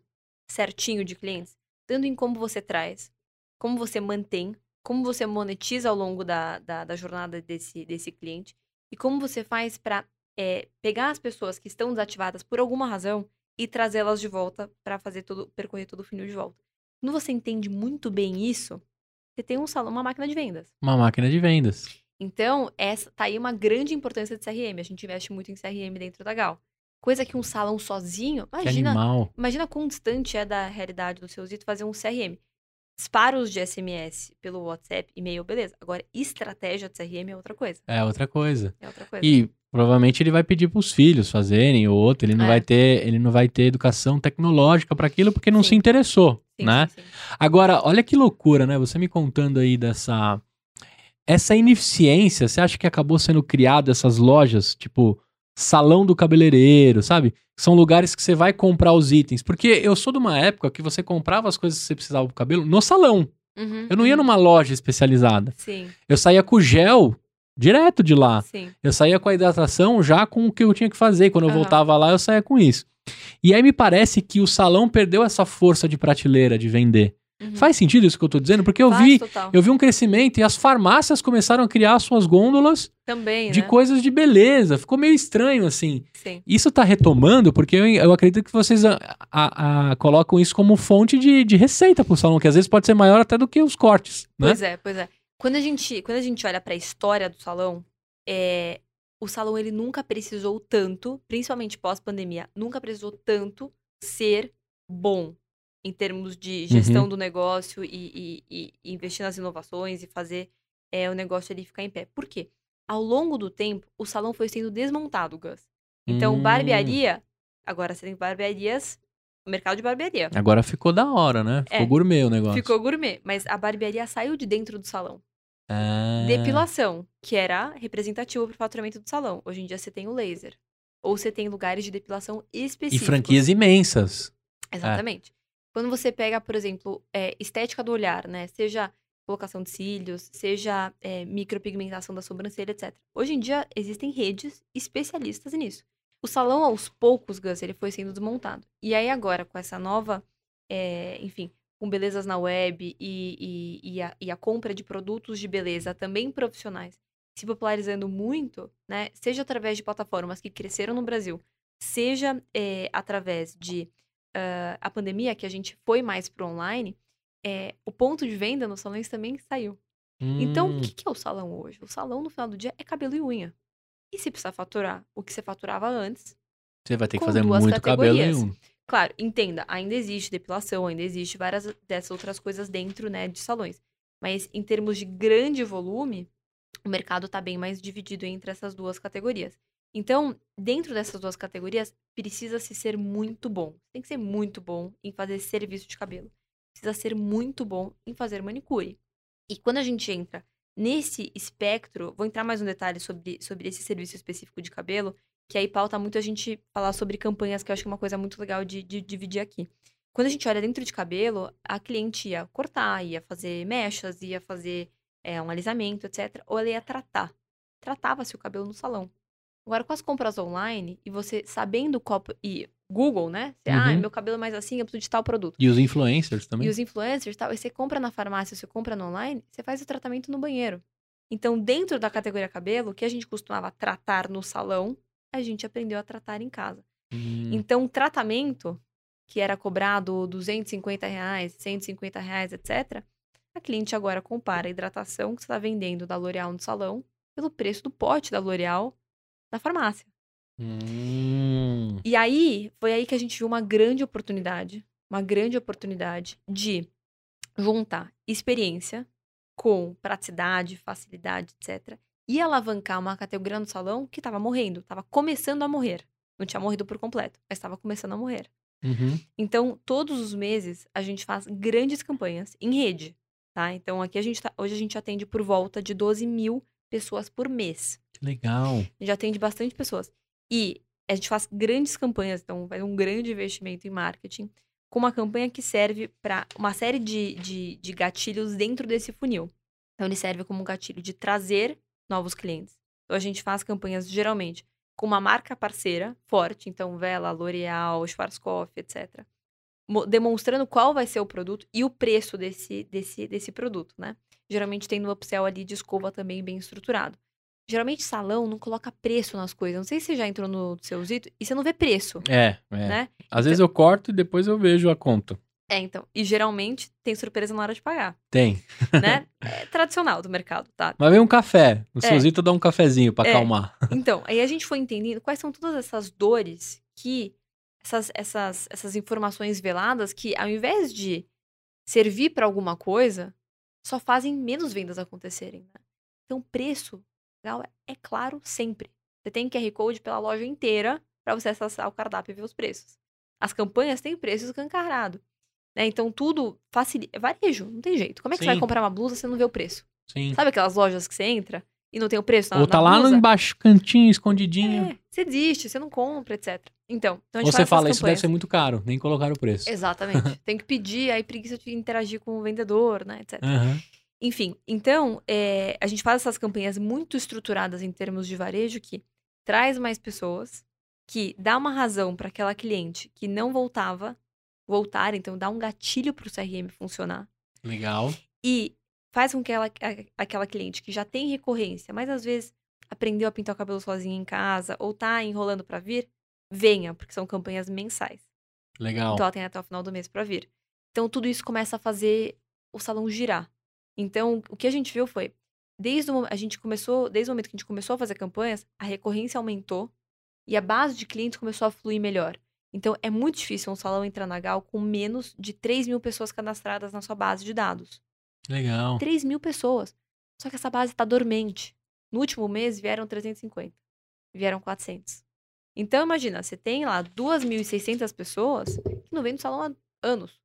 certinho de clientes, tanto em como você traz, como você mantém, como você monetiza ao longo da, da, da jornada desse, desse cliente, e como você faz para pegar as pessoas que estão desativadas por alguma razão e trazê-las de volta para fazer todo, percorrer todo o funil de volta. Quando você entende muito bem isso, você tem um salão, uma máquina de vendas. Uma máquina de vendas. Então, essa tá aí uma grande importância de CRM. A gente investe muito em CRM dentro da Gal. Coisa que um salão sozinho, imagina, imagina quão distante é da realidade do seu Zito fazer um CRM. Disparos de SMS pelo WhatsApp, e-mail, beleza. Agora, estratégia de CRM é outra coisa. É outra coisa. É outra coisa. E provavelmente ele vai pedir para os filhos fazerem ou outro, ele não É. vai ter, ele não vai ter educação tecnológica para aquilo porque não Sim. se interessou, Sim, né? sim. Agora, olha que loucura, né? Você me contando aí dessa essa ineficiência, você acha que acabou sendo criado essas lojas, tipo salão do cabeleireiro, sabe? São lugares que você vai comprar os itens, porque eu sou de uma época que você comprava as coisas que você precisava pro cabelo no salão. Uhum, Eu não ia uhum. numa loja especializada. Sim, Eu saía com gel direto de lá. sim. Eu saía com a hidratação já com o que eu tinha que fazer. Quando eu Aham. voltava lá, eu saía com isso. E aí me parece que o salão perdeu essa força de prateleira de vender. Uhum. Faz sentido isso que eu tô dizendo? Porque eu Faz vi, total. eu vi um crescimento e as farmácias começaram a criar suas gôndolas Também, de né? coisas de beleza. Ficou meio estranho assim. Sim. Isso tá retomando porque eu, eu acredito que vocês a- a- a- colocam isso como fonte de, de receita pro salão, que às vezes pode ser maior até do que os cortes, né? Pois é, pois é. Quando a gente, quando a gente olha para a história do salão, é, o salão ele nunca precisou tanto, principalmente pós-pandemia, nunca precisou tanto ser bom em termos de gestão Uhum. do negócio e, e- e investir nas inovações e fazer é, o negócio ali ficar em pé. Por quê? Ao longo do tempo, o salão foi sendo desmontado, Gus. Então, Hum. barbearia, agora você tem barbearias, o mercado de barbearia. Agora ficou da hora, né? Ficou É. gourmet o negócio. Ficou gourmet, mas a barbearia saiu de dentro do salão. Ah. Depilação, que era representativo para o faturamento do salão. Hoje em dia você tem o laser. Ou você tem lugares de depilação E específicos. franquias imensas. Exatamente. Quando você pega, por exemplo, é, estética do olhar, né? Seja colocação de cílios, seja é, micropigmentação da sobrancelha, etc. Hoje em dia existem redes especialistas nisso. O salão, aos poucos, Gus, ele foi sendo desmontado. E aí agora, com essa nova, é, enfim, com belezas na web e, e- e a, e a compra de produtos de beleza também profissionais se popularizando muito, né? Seja através de plataformas que cresceram no Brasil, seja é, através de ah, a pandemia, que a gente foi mais pro online, é, o ponto de venda nos salões também saiu. Então, Hum, o que, que é o salão hoje? O salão, no final do dia, é cabelo e unha. E se precisar faturar o que você faturava antes, você vai ter que fazer muito cabelo em um. Claro, entenda, ainda existe depilação, ainda existe várias dessas outras coisas dentro, né, de salões. Mas em termos de grande volume, o mercado está bem mais dividido entre essas duas categorias. Então, dentro dessas duas categorias, precisa se ser muito bom. Tem que ser muito bom em fazer serviço de cabelo. Precisa ser muito bom em fazer manicure. E quando a gente entra nesse espectro, vou entrar mais um detalhe sobre, sobre esse serviço específico de cabelo, que aí pauta muito a gente falar sobre campanhas, que eu acho que é uma coisa muito legal de, de dividir aqui. Quando a gente olha dentro de cabelo, a cliente ia cortar, ia fazer mechas, ia fazer é, um alisamento, etc. Ou ela ia tratar. Tratava-se o cabelo no salão. Agora, com as compras online, e você sabendo qual. E Google, né? Você, ah, Uhum. meu cabelo é mais assim, eu preciso de tal produto. E os influencers também. E os influencers tal, e você compra na farmácia, você compra no online, você faz o tratamento no banheiro. Então, dentro da categoria cabelo, o que a gente costumava tratar no salão, a gente aprendeu a tratar em casa. Hum, Então, o tratamento, que era cobrado 250 reais, 150 reais, etc., A cliente agora compara a hidratação que você está vendendo da L'Oréal no salão pelo preço do pote da L'Oréal na farmácia. Hum. E aí, foi aí que a gente viu uma grande oportunidade, uma grande oportunidade de juntar experiência com praticidade, facilidade, etc. E alavancar uma categoria no salão que estava morrendo, estava começando a morrer. Não tinha morrido por completo, mas estava começando a morrer. Uhum. Então, todos os meses, a gente faz grandes campanhas em rede, tá? Então, aqui a gente tá, hoje a gente atende por volta de 12 mil pessoas por mês. Que legal. Gente atende bastante pessoas. E a gente faz grandes campanhas, então faz um grande investimento em marketing, com uma campanha que serve para uma série de, de, de gatilhos dentro desse funil. Então, ele serve como um gatilho de trazer novos clientes. Então, a gente faz campanhas geralmente com uma marca parceira forte, então Vela, L'Oreal, Schwarzkopf, etc. Mo- Demonstrando qual vai ser o produto e o preço desse, desse, desse produto, né? Geralmente tem no upsell ali de escova também bem estruturado. Geralmente salão não coloca preço nas coisas. Não sei se você já entrou no seu Zito e você não vê preço, É, é. né? Às vezes eu corto e depois eu vejo a conta. É, então. E geralmente tem surpresa na hora de pagar, Tem. né? *laughs* é tradicional do mercado, tá? Mas vem um café. O É. Sozito dá um cafezinho pra É. acalmar. *laughs* Então, aí a gente foi entendendo quais são todas essas dores que. Essas, essas, essas informações veladas que, ao invés de servir para alguma coisa, só fazem menos vendas acontecerem. Né? Então, preço legal, é claro sempre. Você tem QR Code pela loja inteira para você acessar o cardápio e ver os preços. As campanhas têm preço escancarado. Né? Então, tudo facilita. É varejo, não tem jeito. Como é que você Sim. vai comprar uma blusa se você não vê o preço? Sim. Sabe aquelas lojas que você entra e não tem o preço na, Ou tá na lá no blusa? embaixo, cantinho, escondidinho. É, você desiste, você não compra, etc. Então, então a gente Ou você fala, isso deve ser muito caro, nem colocar o preço. Exatamente. tem que pedir, aí preguiça de interagir com o vendedor, né, etc. Aham. Enfim, então, é, a gente faz essas campanhas muito estruturadas em termos de varejo que traz mais pessoas, que dá uma razão para aquela cliente que não voltava voltar, então dá um gatilho para o CRM funcionar Legal. e faz com que ela, aquela cliente que já tem recorrência, mas às vezes aprendeu a pintar o cabelo sozinha em casa ou tá enrolando para vir, venha, porque são campanhas mensais. Legal. Então ela tem até o final do mês para vir. Então tudo isso começa a fazer o salão girar. Então o que a gente viu foi, desde o, a gente começou, desde o momento que a gente começou a fazer campanhas, a recorrência aumentou e a base de clientes começou a fluir melhor. Então é muito difícil um salão entrar na Gal com menos de 3 mil pessoas cadastradas na sua base de dados. Legal. 3 mil pessoas. Só que essa base está dormente. No último mês vieram 350. Vieram 400. Então imagina, você tem lá 2.600 pessoas que não vêm no salão há anos.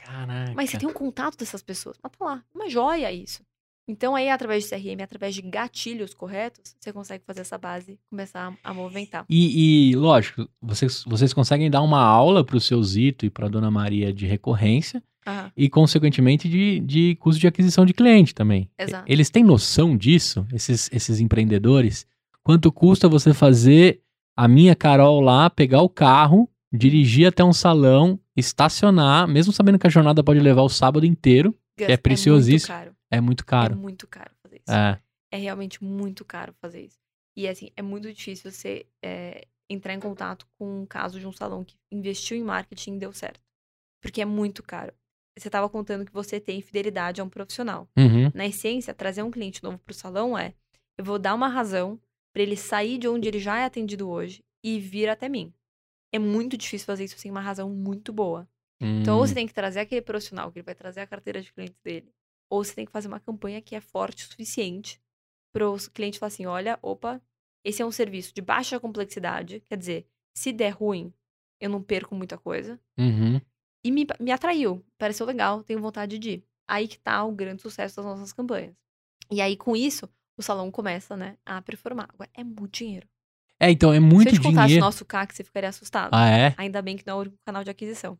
Caraca. Mas você tem um contato dessas pessoas. Mas tá lá. Uma joia isso. Então aí, através de CRM, através de gatilhos corretos, você consegue fazer essa base começar a movimentar. E, e, lógico, vocês, vocês conseguem dar uma aula pro seu Zito e pra Dona Maria de recorrência Aham. e, consequentemente, de, de custo de aquisição de cliente também. Exato. Eles têm noção disso, esses, esses empreendedores? Quanto custa você fazer a minha Carol lá, pegar o carro, dirigir até um salão, estacionar, mesmo sabendo que a jornada pode levar o sábado inteiro, Gus, é preciosíssimo. muito caro. é muito caro. É muito caro fazer isso. É, é realmente muito caro fazer isso. E assim, é muito difícil você é, entrar em contato com um caso de um salão que investiu em marketing e deu certo. Porque é muito caro. Você estava contando que você tem fidelidade a um profissional. Uhum. Na essência, trazer um cliente novo para o salão é: eu vou dar uma razão para ele sair de onde ele já é atendido hoje e vir até mim. É muito difícil fazer isso sem uma razão muito boa. Então, ou Hum, você tem que trazer aquele profissional que ele vai trazer a carteira de clientes dele, ou você tem que fazer uma campanha que é forte o suficiente para os clientes falar assim: olha, opa, esse é um serviço de baixa complexidade, quer dizer, se der ruim, eu não perco muita coisa. uhum. E me, me atraiu, pareceu legal, tenho vontade de ir. Aí que tá o grande sucesso das nossas campanhas. E aí, com isso, o salão começa, né, a performar. Agora, é muito dinheiro. É, então, é muito Se eu te contasse dinheiro. nosso CAC, você ficaria assustado. Ah, é? Ainda bem que não é o único canal de aquisição.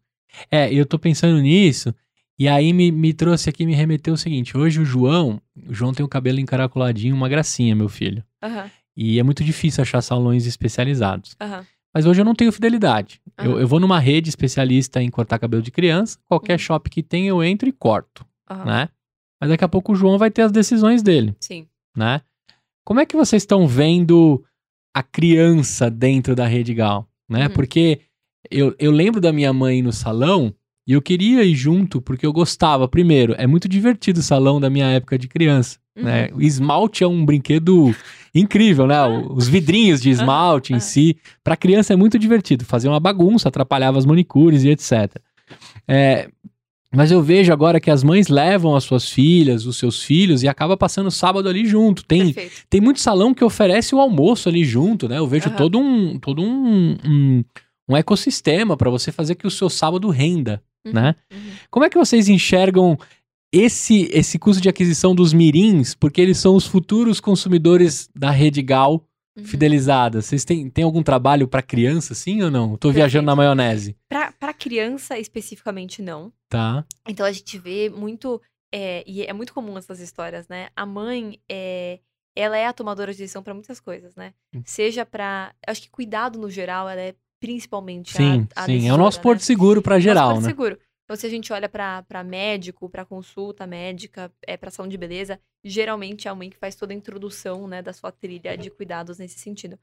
É, eu tô pensando nisso, e aí me, me trouxe aqui, me remeteu o seguinte: hoje o João, o João tem o cabelo encaracoladinho, uma gracinha, meu filho. Aham, E é muito difícil achar salões especializados. aham. Mas hoje eu não tenho fidelidade. Eu, Aham. eu vou numa rede especialista em cortar cabelo de criança, qualquer Uhum. shop que tem eu entro e corto, né? Mas daqui a pouco o João vai ter as decisões dele, Sim. né? Como é que vocês estão vendo a criança dentro da Rede Gal, né? Uhum. Porque eu, eu lembro da minha mãe no salão E eu queria ir junto porque eu gostava. Primeiro, é muito divertido o salão da minha época de criança. Uhum. Né? O esmalte é um brinquedo incrível, né? Os vidrinhos de esmalte em si. Para criança é muito divertido. Fazia uma bagunça, atrapalhava as manicures e etc. É, mas eu vejo agora que as mães levam as suas filhas, os seus filhos, e acaba passando sábado ali junto. Tem, Perfeito. tem muito salão que oferece o almoço ali junto, né? Eu vejo Aham. todo um todo um, um, um ecossistema para você fazer que o seu sábado renda, Uhum, né? uhum. Como é que vocês enxergam esse esse custo de aquisição dos mirins, porque eles são os futuros consumidores da rede Gal Uhum. fidelizada? Vocês têm, têm algum trabalho para criança, sim ou não? Tô viajando na maionese, Pra, pra criança, especificamente, não. tá? Então a gente vê muito, é, e é muito comum essas histórias, né? A mãe, é, ela é a tomadora de decisão pra muitas coisas, né? Hum. Seja pra. Acho que cuidado no geral, ela é principalmente Sim, a, a sim. É o nosso porto seguro para Nosso geral, porto né? seguro. Então, se a gente olha pra médico, pra consulta médica, é, pra salão de beleza, geralmente é a mãe que faz toda a introdução, né, da sua trilha de cuidados nesse sentido.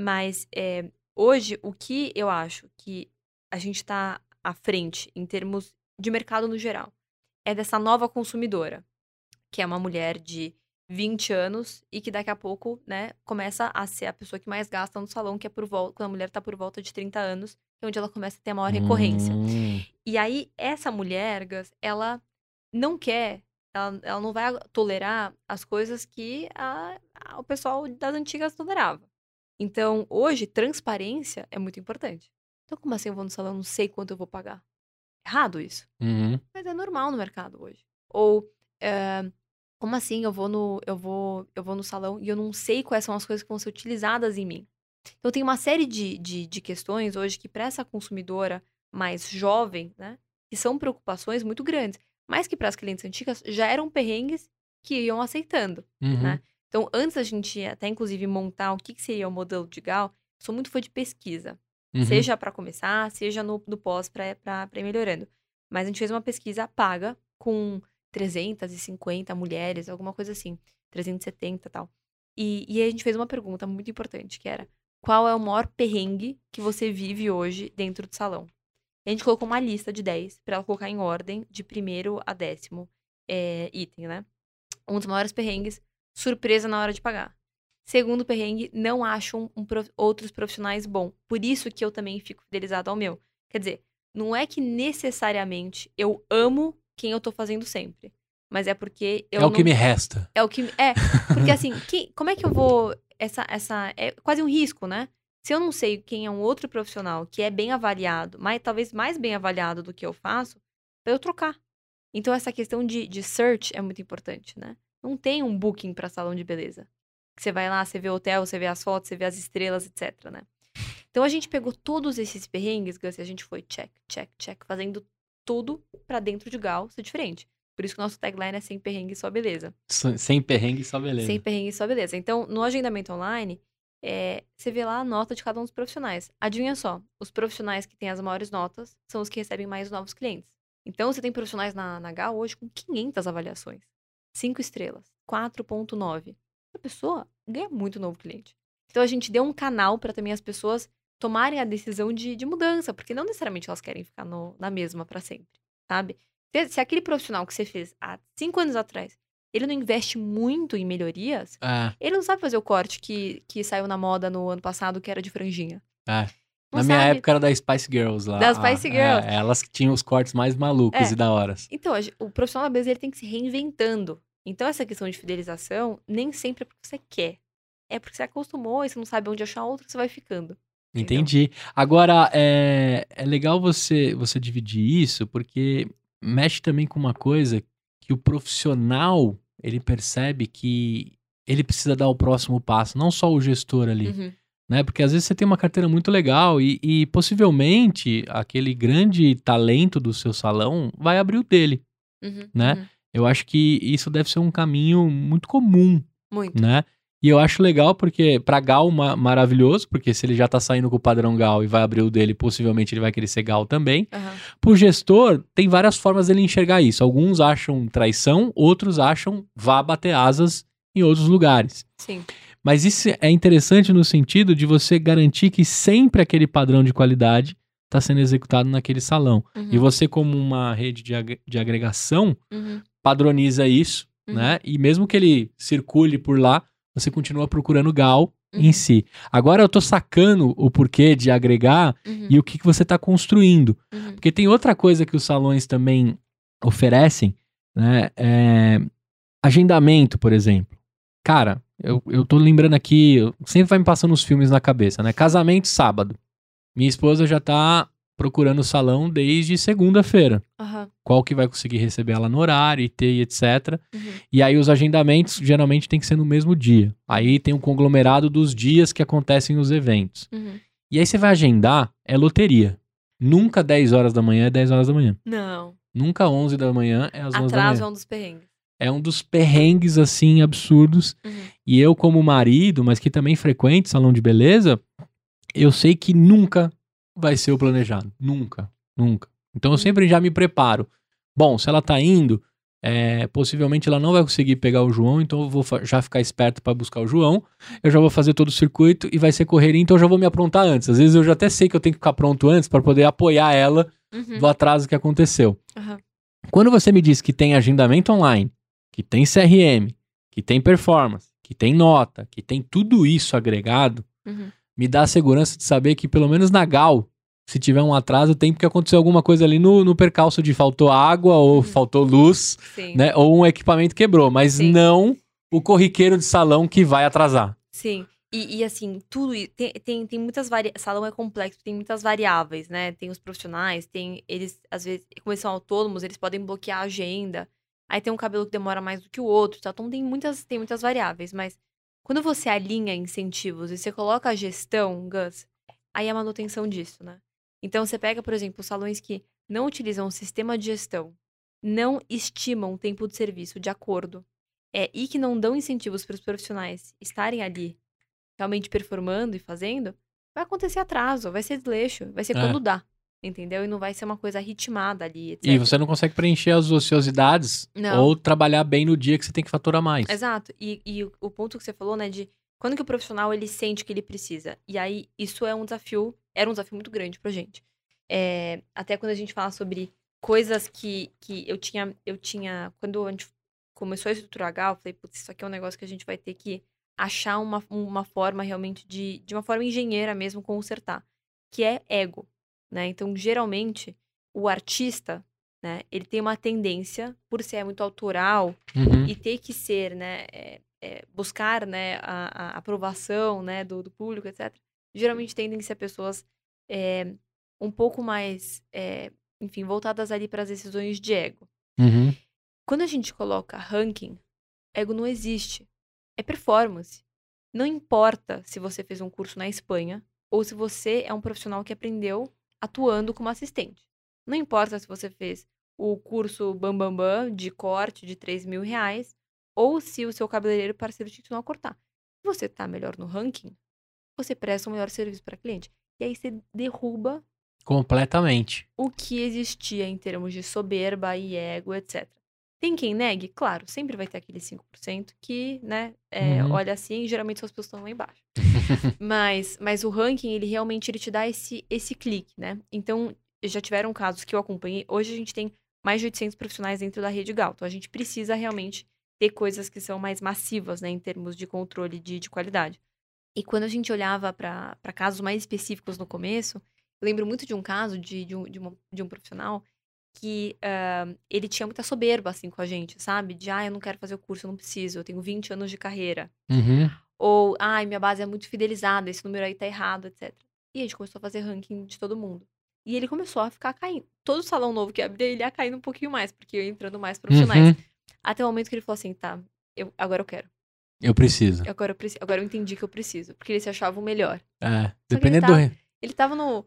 Mas é, hoje, o que eu acho que a gente tá à frente em termos de mercado no geral é dessa nova consumidora, que é uma mulher de 20 anos e que daqui a pouco, né, começa a ser a pessoa que mais gasta no salão, que é por volta, quando a mulher tá por volta de 30 anos, é onde ela começa a ter a maior recorrência. Hum, E aí, essa mulher, Gus, ela não quer, ela, ela não vai tolerar as coisas que a- a- o pessoal das antigas tolerava. Então, hoje, transparência é muito importante. Então, como assim eu vou no salão, não sei quanto eu vou pagar? Errado isso. uhum. Mas é normal no mercado hoje. Ou, é, como assim eu vou, no, eu, vou, eu vou no salão e eu não sei quais são as coisas que vão ser utilizadas em mim? Então, tem uma série de, de, de questões hoje que, para essa consumidora mais jovem, né, que são preocupações muito grandes, mas que para as clientes antigas já eram perrengues que iam aceitando. Uhum. né? Então, antes da gente até, inclusive, montar o que, que seria o modelo de GAL, sou muito fã de pesquisa. Uhum. Seja para começar, seja no, no pós para ir melhorando. Mas a gente fez uma pesquisa paga com 350 mulheres, alguma coisa assim. 370 e tal. E, e a gente fez uma pergunta muito importante, que era qual é o maior perrengue que você vive hoje dentro do salão? A gente colocou uma lista de 10 para ela colocar em ordem de primeiro a décimo é, item, né? Um dos maiores perrengues, surpresa na hora de pagar. Segundo perrengue, não acham um prof- outros profissionais bom. Por isso que eu também fico fidelizado ao meu. Quer dizer, não é que necessariamente eu amo quem eu tô fazendo sempre. Mas é porque eu é o não que me resta. é o que. É, porque assim, *laughs* que- como é que eu vou. Essa, essa. É quase um risco, né? Se eu não sei quem é um outro profissional que é bem avaliado, mas talvez mais bem avaliado do que eu faço, pra eu trocar. Então, essa questão de, de search é muito importante, né? Não tem um booking pra salão de beleza. Você vai lá, você vê o hotel, você vê as fotos, você vê as estrelas, etc, né? Então, a gente pegou todos esses perrengues, Gus, e a gente foi check, check, check, fazendo tudo pra dentro de Gal ser diferente. Por isso que o nosso tagline é sem perrengue, só beleza. Sem perrengue, só beleza. Sem perrengue, só beleza. Então, no agendamento online, é, você vê lá a nota de cada um dos profissionais. Adivinha só, os profissionais que têm as maiores notas são os que recebem mais novos clientes. Então, você tem profissionais na, na Gal hoje com 500 avaliações. 5 estrelas, 4.9. A pessoa ganha muito novo cliente. Então, a gente deu um canal para também as pessoas tomarem a decisão de, de mudança, porque não necessariamente elas querem ficar no- na mesma para sempre, sabe? Se, aquele profissional que você fez há 5 anos atrás, ele não investe muito em melhorias, É, ele não sabe fazer o corte que, que saiu na moda no ano passado, que era de franjinha. é. Não Na minha sabe. época era da Spice Girls lá. Das Ah, Spice Girls. É, elas que tinham os cortes mais malucos É. e da horas. Então, o profissional da beleza ele tem que se reinventando. Então, essa questão de fidelização nem sempre é porque você quer. É porque você acostumou e você não sabe onde achar outro, você vai ficando. Entendeu? Entendi. Agora, é, é legal você, você dividir isso, porque mexe também com uma coisa que o profissional, ele percebe que ele precisa dar o próximo passo, não só o gestor ali, Uhum. né? Porque às vezes você tem uma carteira muito legal e, e possivelmente aquele grande talento do seu salão vai abrir o dele. Uhum. Né? Uhum. Eu acho que isso deve ser um caminho muito comum Muito. né? E eu acho legal porque pra Gal ma- maravilhoso, porque se ele já tá saindo com o padrão Gal e vai abrir o dele, possivelmente ele vai querer ser Gal também. Aham. Pro gestor, tem várias formas dele enxergar isso. Alguns acham traição, outros acham vá bater asas em outros lugares. Sim. Mas isso é interessante no sentido de você garantir que sempre aquele padrão de qualidade está sendo executado naquele salão. Uhum. E você, como uma rede de, ag- de agregação, Uhum. padroniza isso, Uhum. né? E mesmo que ele circule por lá, você continua procurando Gal Uhum. em si. Agora eu tô sacando o porquê de agregar Uhum. e o que, que você está construindo. Uhum. Porque tem outra coisa que os salões também oferecem, né? É, agendamento, por exemplo. Cara, eu, eu tô lembrando aqui, sempre vai me passando os filmes na cabeça, né? Casamento sábado. Minha esposa já tá procurando o salão desde segunda-feira. Aham. Qual que vai conseguir receber ela no horário, e ter, e etc. Uhum. E aí os agendamentos geralmente tem que ser no mesmo dia. Aí tem um conglomerado dos dias que acontecem os eventos. Uhum. E aí você vai agendar, é loteria. Nunca 10 horas da manhã é 10 horas da manhã. Não. Nunca 11 da manhã é às 11 da Atraso é manhã. um dos perrengues. É um dos perrengues, assim, absurdos. Uhum. E eu, como marido, mas que também frequente salão de beleza, eu sei que nunca vai ser o planejado. Nunca. Nunca. Então eu Uhum. sempre já me preparo. Bom, se ela tá indo, é, possivelmente ela não vai conseguir pegar o João, então eu vou já ficar esperto para buscar o João. Eu já vou fazer todo o circuito e vai ser correria, então eu já vou me aprontar antes. Às vezes eu já até sei que eu tenho que ficar pronto antes para poder apoiar ela Uhum. do atraso que aconteceu. Aham. Quando você me diz que tem agendamento online, que tem CRM, que tem performance, que tem nota, que tem tudo isso agregado, Uhum. Me dá a segurança de saber que pelo menos na Gal, se tiver um atraso, tem porque aconteceu alguma coisa ali no, no percalço de faltou água ou Uhum. faltou luz, Sim. né? Ou um equipamento quebrou, mas Sim. não o corriqueiro de salão que vai atrasar. Sim. E, e, assim, tudo tem, tem, tem muitas variáveis. Salão é complexo, tem muitas variáveis, né? Tem os profissionais, tem eles, às vezes, como eles são autônomos, eles podem bloquear a agenda. Aí tem um cabelo que demora mais do que o outro, tá? Então tem muitas, tem muitas variáveis. Mas quando você alinha incentivos e você coloca a gestão, Gus, aí é a manutenção disso, né? Então você pega, por exemplo, salões que não utilizam o sistema de gestão, não estimam o tempo de serviço de acordo, é, e que não dão incentivos para os profissionais estarem ali realmente performando e fazendo, vai acontecer atraso, vai ser desleixo, vai ser É. quando dá, entendeu? E não vai ser uma coisa ritmada ali, etc. E você não consegue preencher as ociosidades Não. ou trabalhar bem no dia que você tem que faturar mais. Exato. E, e o- o ponto que você falou, né, de quando que o profissional ele sente que ele precisa. E aí, isso é um desafio, era um desafio muito grande pra gente. É, até quando a gente fala sobre coisas que, que eu tinha, eu tinha, quando a gente começou a estruturar a Gal, eu falei, putz, isso aqui é um negócio que a gente vai ter que achar uma, uma forma realmente de, de uma forma engenheira mesmo, consertar, que é ego, né? Então, geralmente, o artista, né, ele tem uma tendência, por ser muito autoral, Uhum. e ter que ser, né, é, é, buscar, né, a, a aprovação, né, do, do público, etc. Geralmente tendem a ser pessoas é, um pouco mais, é, enfim, voltadas ali para as decisões de ego. Uhum. Quando a gente coloca ranking, ego não existe. É performance. Não importa se você fez um curso na Espanha ou se você é um profissional que aprendeu atuando como assistente. Não importa se você fez o curso Bambambam Bam Bam de corte de 3 mil reais ou se o seu cabeleireiro parceiro te ensinou a cortar. Se você tá melhor no ranking, você presta um melhor serviço para cliente. E aí você derruba Completamente. o que existia em termos de soberba e ego, etc. Tem quem negue? Claro, sempre vai ter aquele 5% que, né, é, Uhum. olha assim, e geralmente suas pessoas estão lá embaixo. *laughs* mas, mas o ranking, ele realmente ele te dá esse, esse clique, né? Então, já tiveram casos que eu acompanhei. Hoje a gente tem mais de 800 profissionais dentro da rede Gal. Então, a gente precisa realmente ter coisas que são mais massivas, né, em termos de controle de, de qualidade. E quando a gente olhava para casos mais específicos no começo, eu lembro muito de um caso de, de, um, de, uma- de um profissional que ah, ele tinha muita soberba, assim, com a gente, sabe? De, ah, eu não quero fazer o curso, eu não preciso, eu tenho 20 anos de carreira. Uhum. Ou, ai, minha base é muito fidelizada, esse número aí tá errado, etc. E a gente começou a fazer ranking de todo mundo. E ele começou a ficar caindo. Todo salão novo que abria, ele ia caindo um pouquinho mais, porque ia entrando mais profissionais. Uhum. Até o momento que ele falou assim, tá, eu, agora eu quero. Eu preciso. Agora eu, preci- agora eu entendi que eu preciso. Porque ele se achava o melhor. É. ele Dependendo tá- do. re- Ele tava no.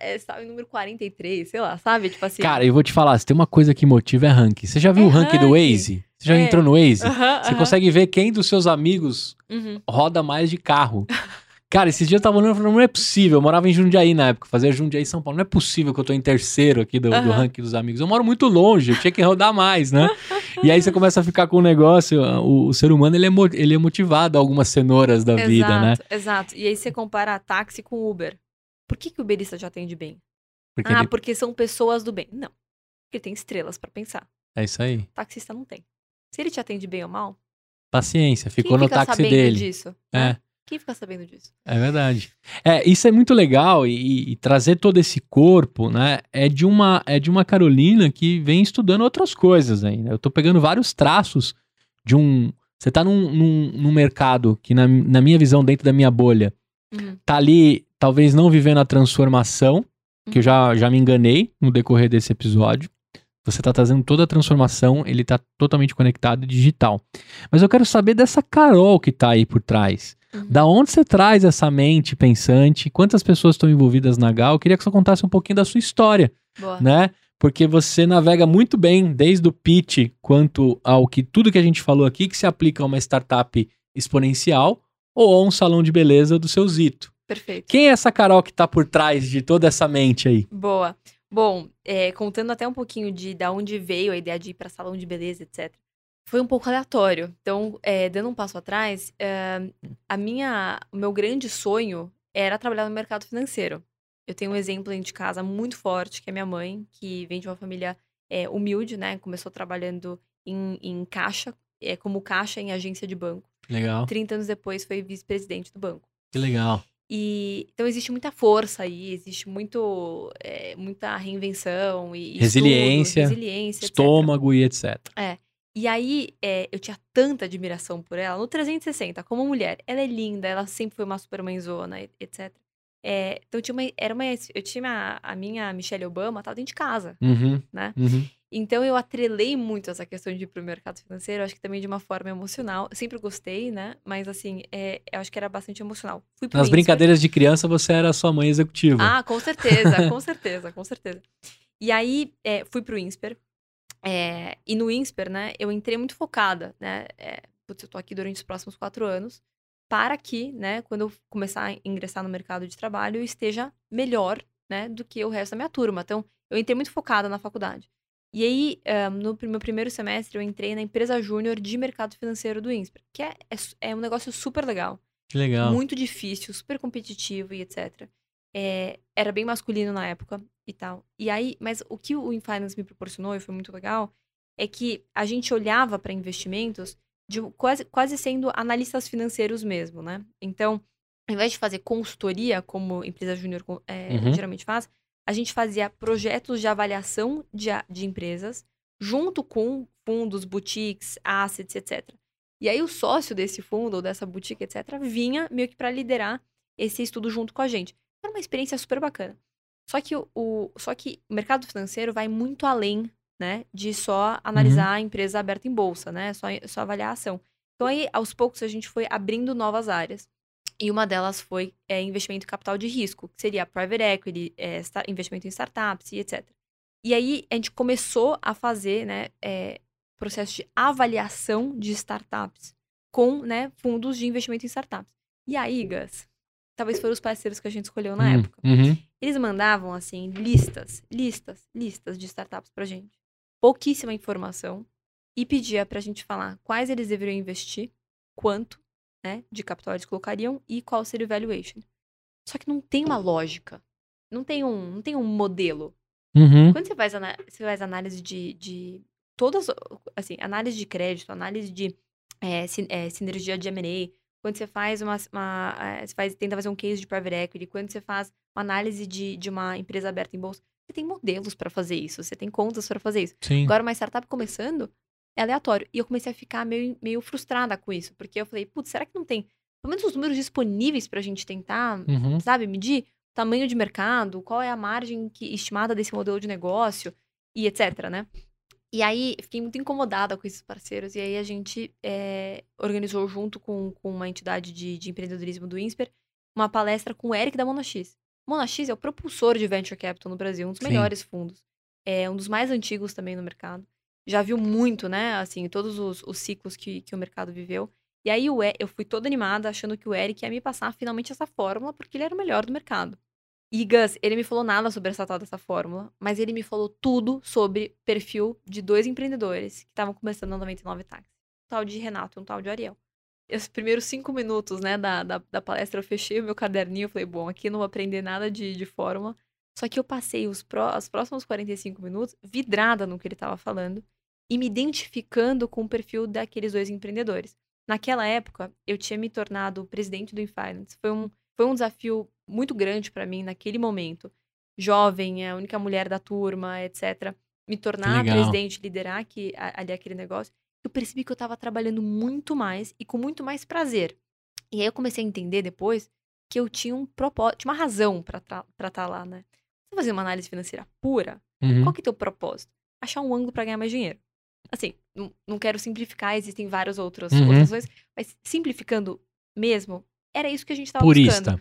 É, Estava em número 43, sei lá, sabe? Tipo assim. Cara, eu vou te falar, se tem uma coisa que motiva é ranking. Você já viu É o ranking do. Waze? Você já É. entrou no Waze? Você consegue ver quem dos seus amigos uhum. roda mais de carro. Cara, esses dias eu tava olhando e falando, não é possível. Eu morava em Jundiaí na época, fazia Jundiaí São Paulo. Não é possível que eu tô em terceiro aqui do, do ranking dos amigos. Eu moro muito longe, eu tinha que rodar mais, né? e aí você começa a ficar com o negócio. O, o ser humano, ele é, ele é motivado a algumas cenouras da vida, né? Exato, exato. E aí você compara táxi com Uber. Por que, que o Uberista já atende bem? Porque ah, ele- porque são pessoas do bem. Não. Porque tem estrelas pra pensar. É isso aí. Taxista não tem. Se ele te atende bem ou mal, Paciência, ficou quem no fica táxi sabendo dele. disso? É. né? Quem fica sabendo disso? É verdade. É, isso é muito legal e, e trazer todo esse corpo, né? É de uma é de uma Carolina que vem estudando outras coisas ainda. Eu tô pegando vários traços de um. Você tá num, num, num mercado que, na, na minha visão, dentro da minha bolha, Uhum. tá ali, talvez não vivendo a transformação, que eu já, já me enganei no decorrer desse episódio. Você tá trazendo toda a transformação, ele tá totalmente conectado e digital. Mas eu quero saber dessa Carol que tá aí por trás. Uhum. Da onde você traz essa mente pensante? Quantas pessoas estão envolvidas na Gal? Eu queria que você contasse um pouquinho da sua história, Boa. né? Porque você navega muito bem, desde o pitch quanto ao que tudo que a gente falou aqui, que se aplica a uma startup exponencial ou a um salão de beleza do seu Zito. Perfeito. Quem é essa Carol que tá por trás de toda essa mente aí? Boa. Bom, é, contando até um pouquinho de da onde veio a ideia de ir para salão de beleza, etc. Foi um pouco aleatório. Então, é, dando um passo atrás, é, a minha, o meu grande sonho era trabalhar no mercado financeiro. Eu tenho um exemplo dentro de casa muito forte, que é minha mãe, que vem de uma família é, humilde, né? Começou trabalhando em, em caixa, é, como caixa em agência de banco. Legal, 30 anos depois foi vice-presidente do banco. que legal. E então existe muita força aí, existe muito, é, muita reinvenção e estudo, Resiliência, resiliência, etc. Estômago e etc. E aí é, eu tinha tanta admiração por ela no 360 como mulher. Ela é linda, ela sempre foi uma super mãezona, e- etc. É, então tinha uma, era uma, eu tinha a, a minha Michelle Obama, tava dentro de casa. Uhum, Né? uhum. Então eu atrelei muito essa questão de ir pro mercado financeiro, acho que também de uma forma emocional. Eu sempre gostei, né? Mas assim, é, eu acho que era bastante emocional. Fui Nas brincadeiras de criança, você era sua mãe executiva. Ah, com certeza, *laughs* com certeza, com certeza. E aí, é, fui pro INSPER. é, e no INSPER, né, eu entrei muito focada, né? É, putz, eu tô aqui durante os próximos quatro anos, para que, né, quando eu começar a ingressar no mercado de trabalho, eu esteja melhor, né, do que o resto da minha turma. Então, eu entrei muito focada na faculdade. E aí, ah, no meu primeiro semestre, eu entrei na empresa júnior de mercado financeiro do INSPER, que é, é, é um negócio super legal Que legal. muito difícil, super competitivo e etc. É, era bem masculino na época e tal. E aí, mas o que o InFinance me proporcionou e foi muito legal é que a gente olhava para investimentos de quase, quase sendo analistas financeiros mesmo, né? Então, ao invés de fazer consultoria, como empresa júnior é, Uhum. geralmente faz, a gente fazia projetos de avaliação de, de empresas junto com fundos, boutiques, assets, etc. E aí o sócio desse fundo ou dessa boutique, etc., vinha meio que para liderar esse estudo junto com a gente. Era uma experiência super bacana. Só que o, o- só que o mercado financeiro vai muito além, né, de só analisar a empresa aberta em bolsa, né, só, só avaliar a ação. Então aí, aos poucos, a gente foi abrindo novas áreas. E uma delas foi é, investimento em capital de risco, que seria private equity, é, investimento em startups e etc. E aí a gente começou a fazer, né, é, processo de avaliação de startups com, né, fundos de investimento em startups. E aí, Gus, talvez foram os parceiros que a gente escolheu na Hum, época. uhum. Eles mandavam, assim, listas, listas, listas de startups pra gente. Pouquíssima informação. E pedia pra gente falar quais eles deveriam investir, quanto, né, de capital eles colocariam e qual seria o valuation. Só que não tem uma lógica. Não tem um, não tem um modelo. Uhum. Quando você faz, você faz análise de, de todas, assim, análise de crédito, análise de é, sin- é, sinergia de M&A, quando você faz uma, uma é, você faz, tenta fazer um case de private equity, quando você faz uma análise de, de uma empresa aberta em bolsa, você tem modelos para fazer isso, você tem contas para fazer isso. Sim. Agora, uma startup começando aleatório. E eu comecei a ficar meio, meio frustrada com isso, porque eu falei, putz, será que não tem pelo menos os números disponíveis pra gente tentar Uhum. sabe, medir tamanho de mercado, qual é a margem que, estimada desse modelo de negócio e etc, né? E aí, fiquei muito incomodada com esses parceiros, e aí a gente é, organizou junto com, com uma entidade de, de empreendedorismo do INSPER, uma palestra com o Eric da Monax. Monax é o propulsor de Venture Capital no Brasil, um dos Sim. melhores fundos. É um dos mais antigos também no mercado. Já viu muito, né, assim, todos os, os ciclos que, que o mercado viveu. E aí o E- eu fui toda animada, achando que o Eric ia me passar finalmente essa fórmula, porque ele era o melhor do mercado. E Gus, ele me falou nada sobre essa tal dessa fórmula, mas ele me falou tudo sobre perfil de dois empreendedores que estavam começando a 99 táxi. Um tal de Renato e um tal de Ariel. E os primeiros cinco minutos, né, da, da, da palestra, eu fechei o meu caderninho e falei, bom, aqui não vou aprender nada de, de fórmula, Só que eu passei os, pró os próximos 45 minutos vidrada no que ele estava falando e me identificando com o perfil daqueles dois empreendedores. Naquela época, eu tinha me tornado presidente do Infinance. Foi um, foi um desafio muito grande para mim naquele momento. Jovem, a única mulher da turma, etc. Me tornar presidente, liderar aqui, ali aquele negócio. Eu percebi que eu estava trabalhando muito mais e com muito mais prazer. E aí eu comecei a entender depois que eu tinha um propósito, tinha uma razão para estar tá lá, né? Você fazer uma análise financeira pura, uhum. qual que é o teu propósito? Achar um ângulo para ganhar mais dinheiro. Assim, não, não quero simplificar, existem várias outras uhum. opções, mas simplificando mesmo, era isso que a gente estava buscando.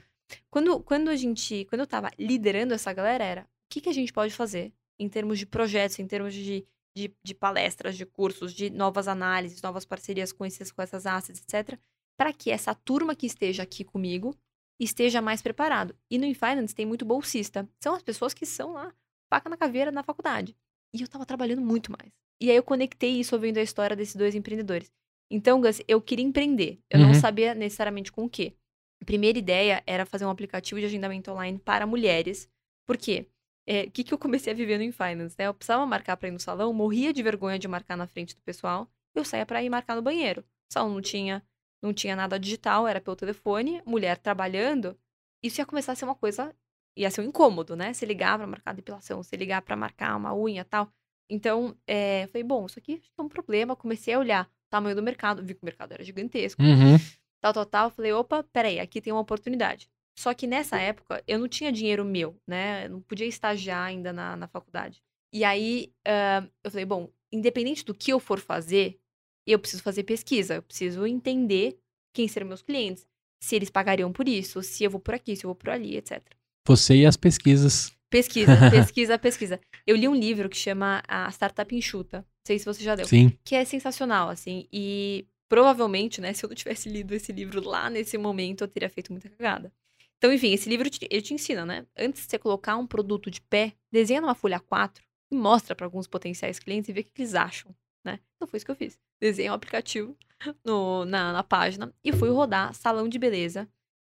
Quando, quando a gente, quando eu estava liderando essa galera, era o que, que a gente pode fazer em termos de projetos, em termos de, de, de palestras, de cursos, de novas análises, novas parcerias com, esses, com essas assets, etc., para que essa turma que esteja aqui comigo esteja mais preparado. E no InFinance tem muito bolsista. São as pessoas que são lá, faca na caveira na faculdade. E eu estava trabalhando muito mais. E aí eu conectei isso ouvindo a história desses dois empreendedores. Então, Gus, eu queria empreender. Eu uhum. não sabia necessariamente com o quê. A primeira ideia era fazer um aplicativo de agendamento online para mulheres. Por quê? É, o que, que eu comecei a viver no InFinance, né? Eu precisava marcar para ir no salão, morria de vergonha de marcar na frente do pessoal. Eu saía para ir marcar no banheiro. O salão não tinha não tinha nada digital, era pelo telefone, mulher trabalhando, isso ia começar a ser uma coisa, ia ser um incômodo, né? Se ligar para marcar depilação, se ligar para marcar uma unha tal. Então, é, falei, bom, isso aqui é um problema. Comecei a olhar o tamanho do mercado, vi que o mercado era gigantesco, uhum. tal, tal, tal. Falei, opa, peraí, aqui tem uma oportunidade. Só que nessa época, eu não tinha dinheiro meu, né? Eu não podia estagiar ainda na, na faculdade. E aí, uh, eu falei, bom, independente do que eu for fazer, eu preciso fazer pesquisa, eu preciso entender quem serão meus clientes, se eles pagariam por isso, se eu vou por aqui, se eu vou por ali, etc. Você e as pesquisas. Pesquisa, *laughs* pesquisa, pesquisa. Eu li um livro que chama A Startup Enxuta. Não sei se você já deu. Sim. Que é sensacional, assim. E provavelmente, né, se eu não tivesse lido esse livro lá nesse momento, eu teria feito muita cagada. Então, enfim, esse livro te, ele te ensina, né? Antes de você colocar um produto de pé, desenha numa folha 4 e mostra para alguns potenciais clientes e vê o que eles acham né? Então foi isso que eu fiz. Desenhei um aplicativo no, na, na página e fui rodar salão de beleza,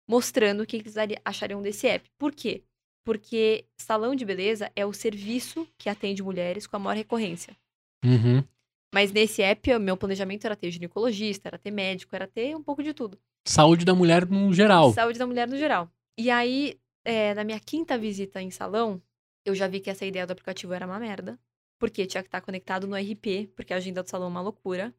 mostrando o que eles achariam desse app. Por quê? Porque salão de beleza é o serviço que atende mulheres com a maior recorrência. Uhum. Mas nesse app, o meu planejamento era ter ginecologista, era ter médico, era ter um pouco de tudo. Saúde da mulher no geral. Saúde da mulher no geral. E aí, é, na minha quinta visita em salão, eu já vi que essa ideia do aplicativo era uma merda porque tinha que estar conectado no RP, porque a agenda do salão é uma loucura.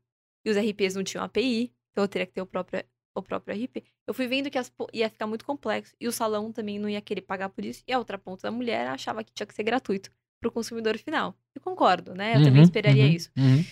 E os RPs não tinham API, então eu teria que ter o próprio, o próprio RP. Eu fui vendo que as, ia ficar muito complexo e o salão também não ia querer pagar por isso. E a outra ponta da mulher achava que tinha que ser gratuito para o consumidor final. Eu concordo, né? Eu uhum, também esperaria uhum, isso. Uhum.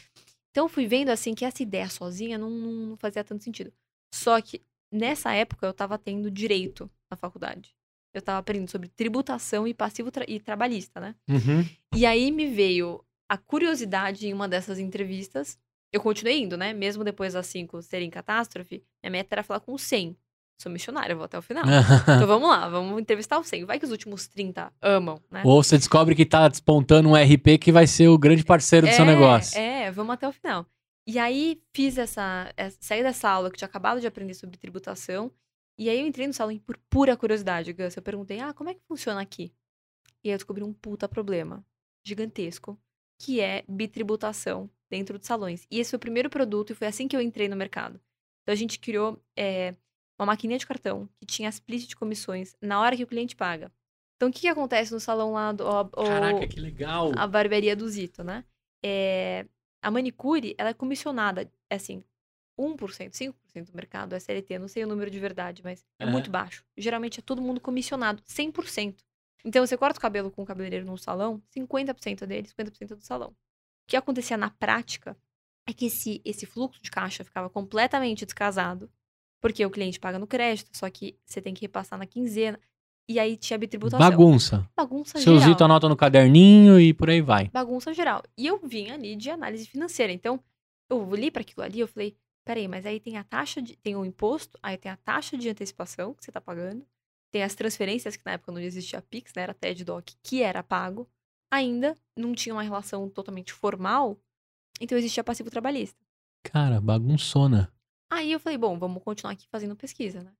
Então fui vendo assim que essa ideia sozinha não, não fazia tanto sentido. Só que nessa época eu estava tendo direito na faculdade eu tava aprendendo sobre tributação e passivo tra e trabalhista, né? Uhum. E aí me veio a curiosidade em uma dessas entrevistas. Eu continuei indo, né? Mesmo depois das cinco serem catástrofe, minha meta era falar com o 100. Sou missionária, vou até o final. *laughs* então vamos lá, vamos entrevistar o 100. Vai que os últimos 30 amam, né? Ou você descobre que tá despontando um RP que vai ser o grande parceiro do é, seu negócio. É, vamos até o final. E aí fiz essa, essa. Saí dessa aula que tinha acabado de aprender sobre tributação e aí eu entrei no salão por pura curiosidade, Gus. Eu perguntei, ah, como é que funciona aqui? E aí eu descobri um puta problema gigantesco, que é bitributação dentro de salões. E esse foi o primeiro produto e foi assim que eu entrei no mercado. Então a gente criou é, uma maquininha de cartão que tinha split de comissões na hora que o cliente paga. Então o que, que acontece no salão lá do... Caraca, que legal! A barbearia do Zito, né? É, a manicure, ela é comissionada, é assim, 1%, 5% do mercado CLT, não sei o número de verdade, mas é, é muito baixo. Geralmente é todo mundo comissionado, 100%. Então, você corta o cabelo com o cabeleireiro num salão, 50% é dele, 50% é do salão. O que acontecia na prática é que esse, esse fluxo de caixa ficava completamente descasado, porque o cliente paga no crédito, só que você tem que repassar na quinzena. E aí tinha bitributação. Bagunça. Bagunça Seu geral. Zito anota no caderninho e por aí vai. Bagunça geral. E eu vim ali de análise financeira. Então, eu li para aquilo ali, eu falei, Peraí, mas aí tem a taxa de. Tem o imposto, aí tem a taxa de antecipação que você tá pagando. Tem as transferências, que na época não existia Pix, né? Era TED Doc, que era pago. Ainda não tinha uma relação totalmente formal, então existia passivo trabalhista. Cara, bagunçona. Aí eu falei, bom, vamos continuar aqui fazendo pesquisa, né?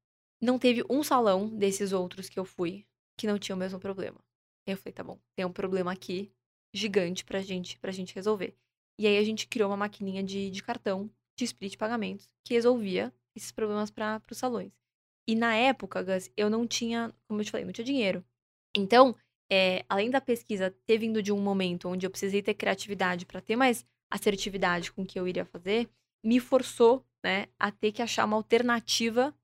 Não teve um salão desses outros que eu fui que não tinha o mesmo problema. Eu falei, tá bom, tem um problema aqui gigante pra gente, pra gente resolver. E aí a gente criou uma maquininha de, de cartão, de split pagamentos, que resolvia esses problemas para os salões. E na época, Gus, eu não tinha, como eu te falei, não tinha dinheiro. Então, é, além da pesquisa ter vindo de um momento onde eu precisei ter criatividade para ter mais assertividade com o que eu iria fazer, me forçou né, a ter que achar uma alternativa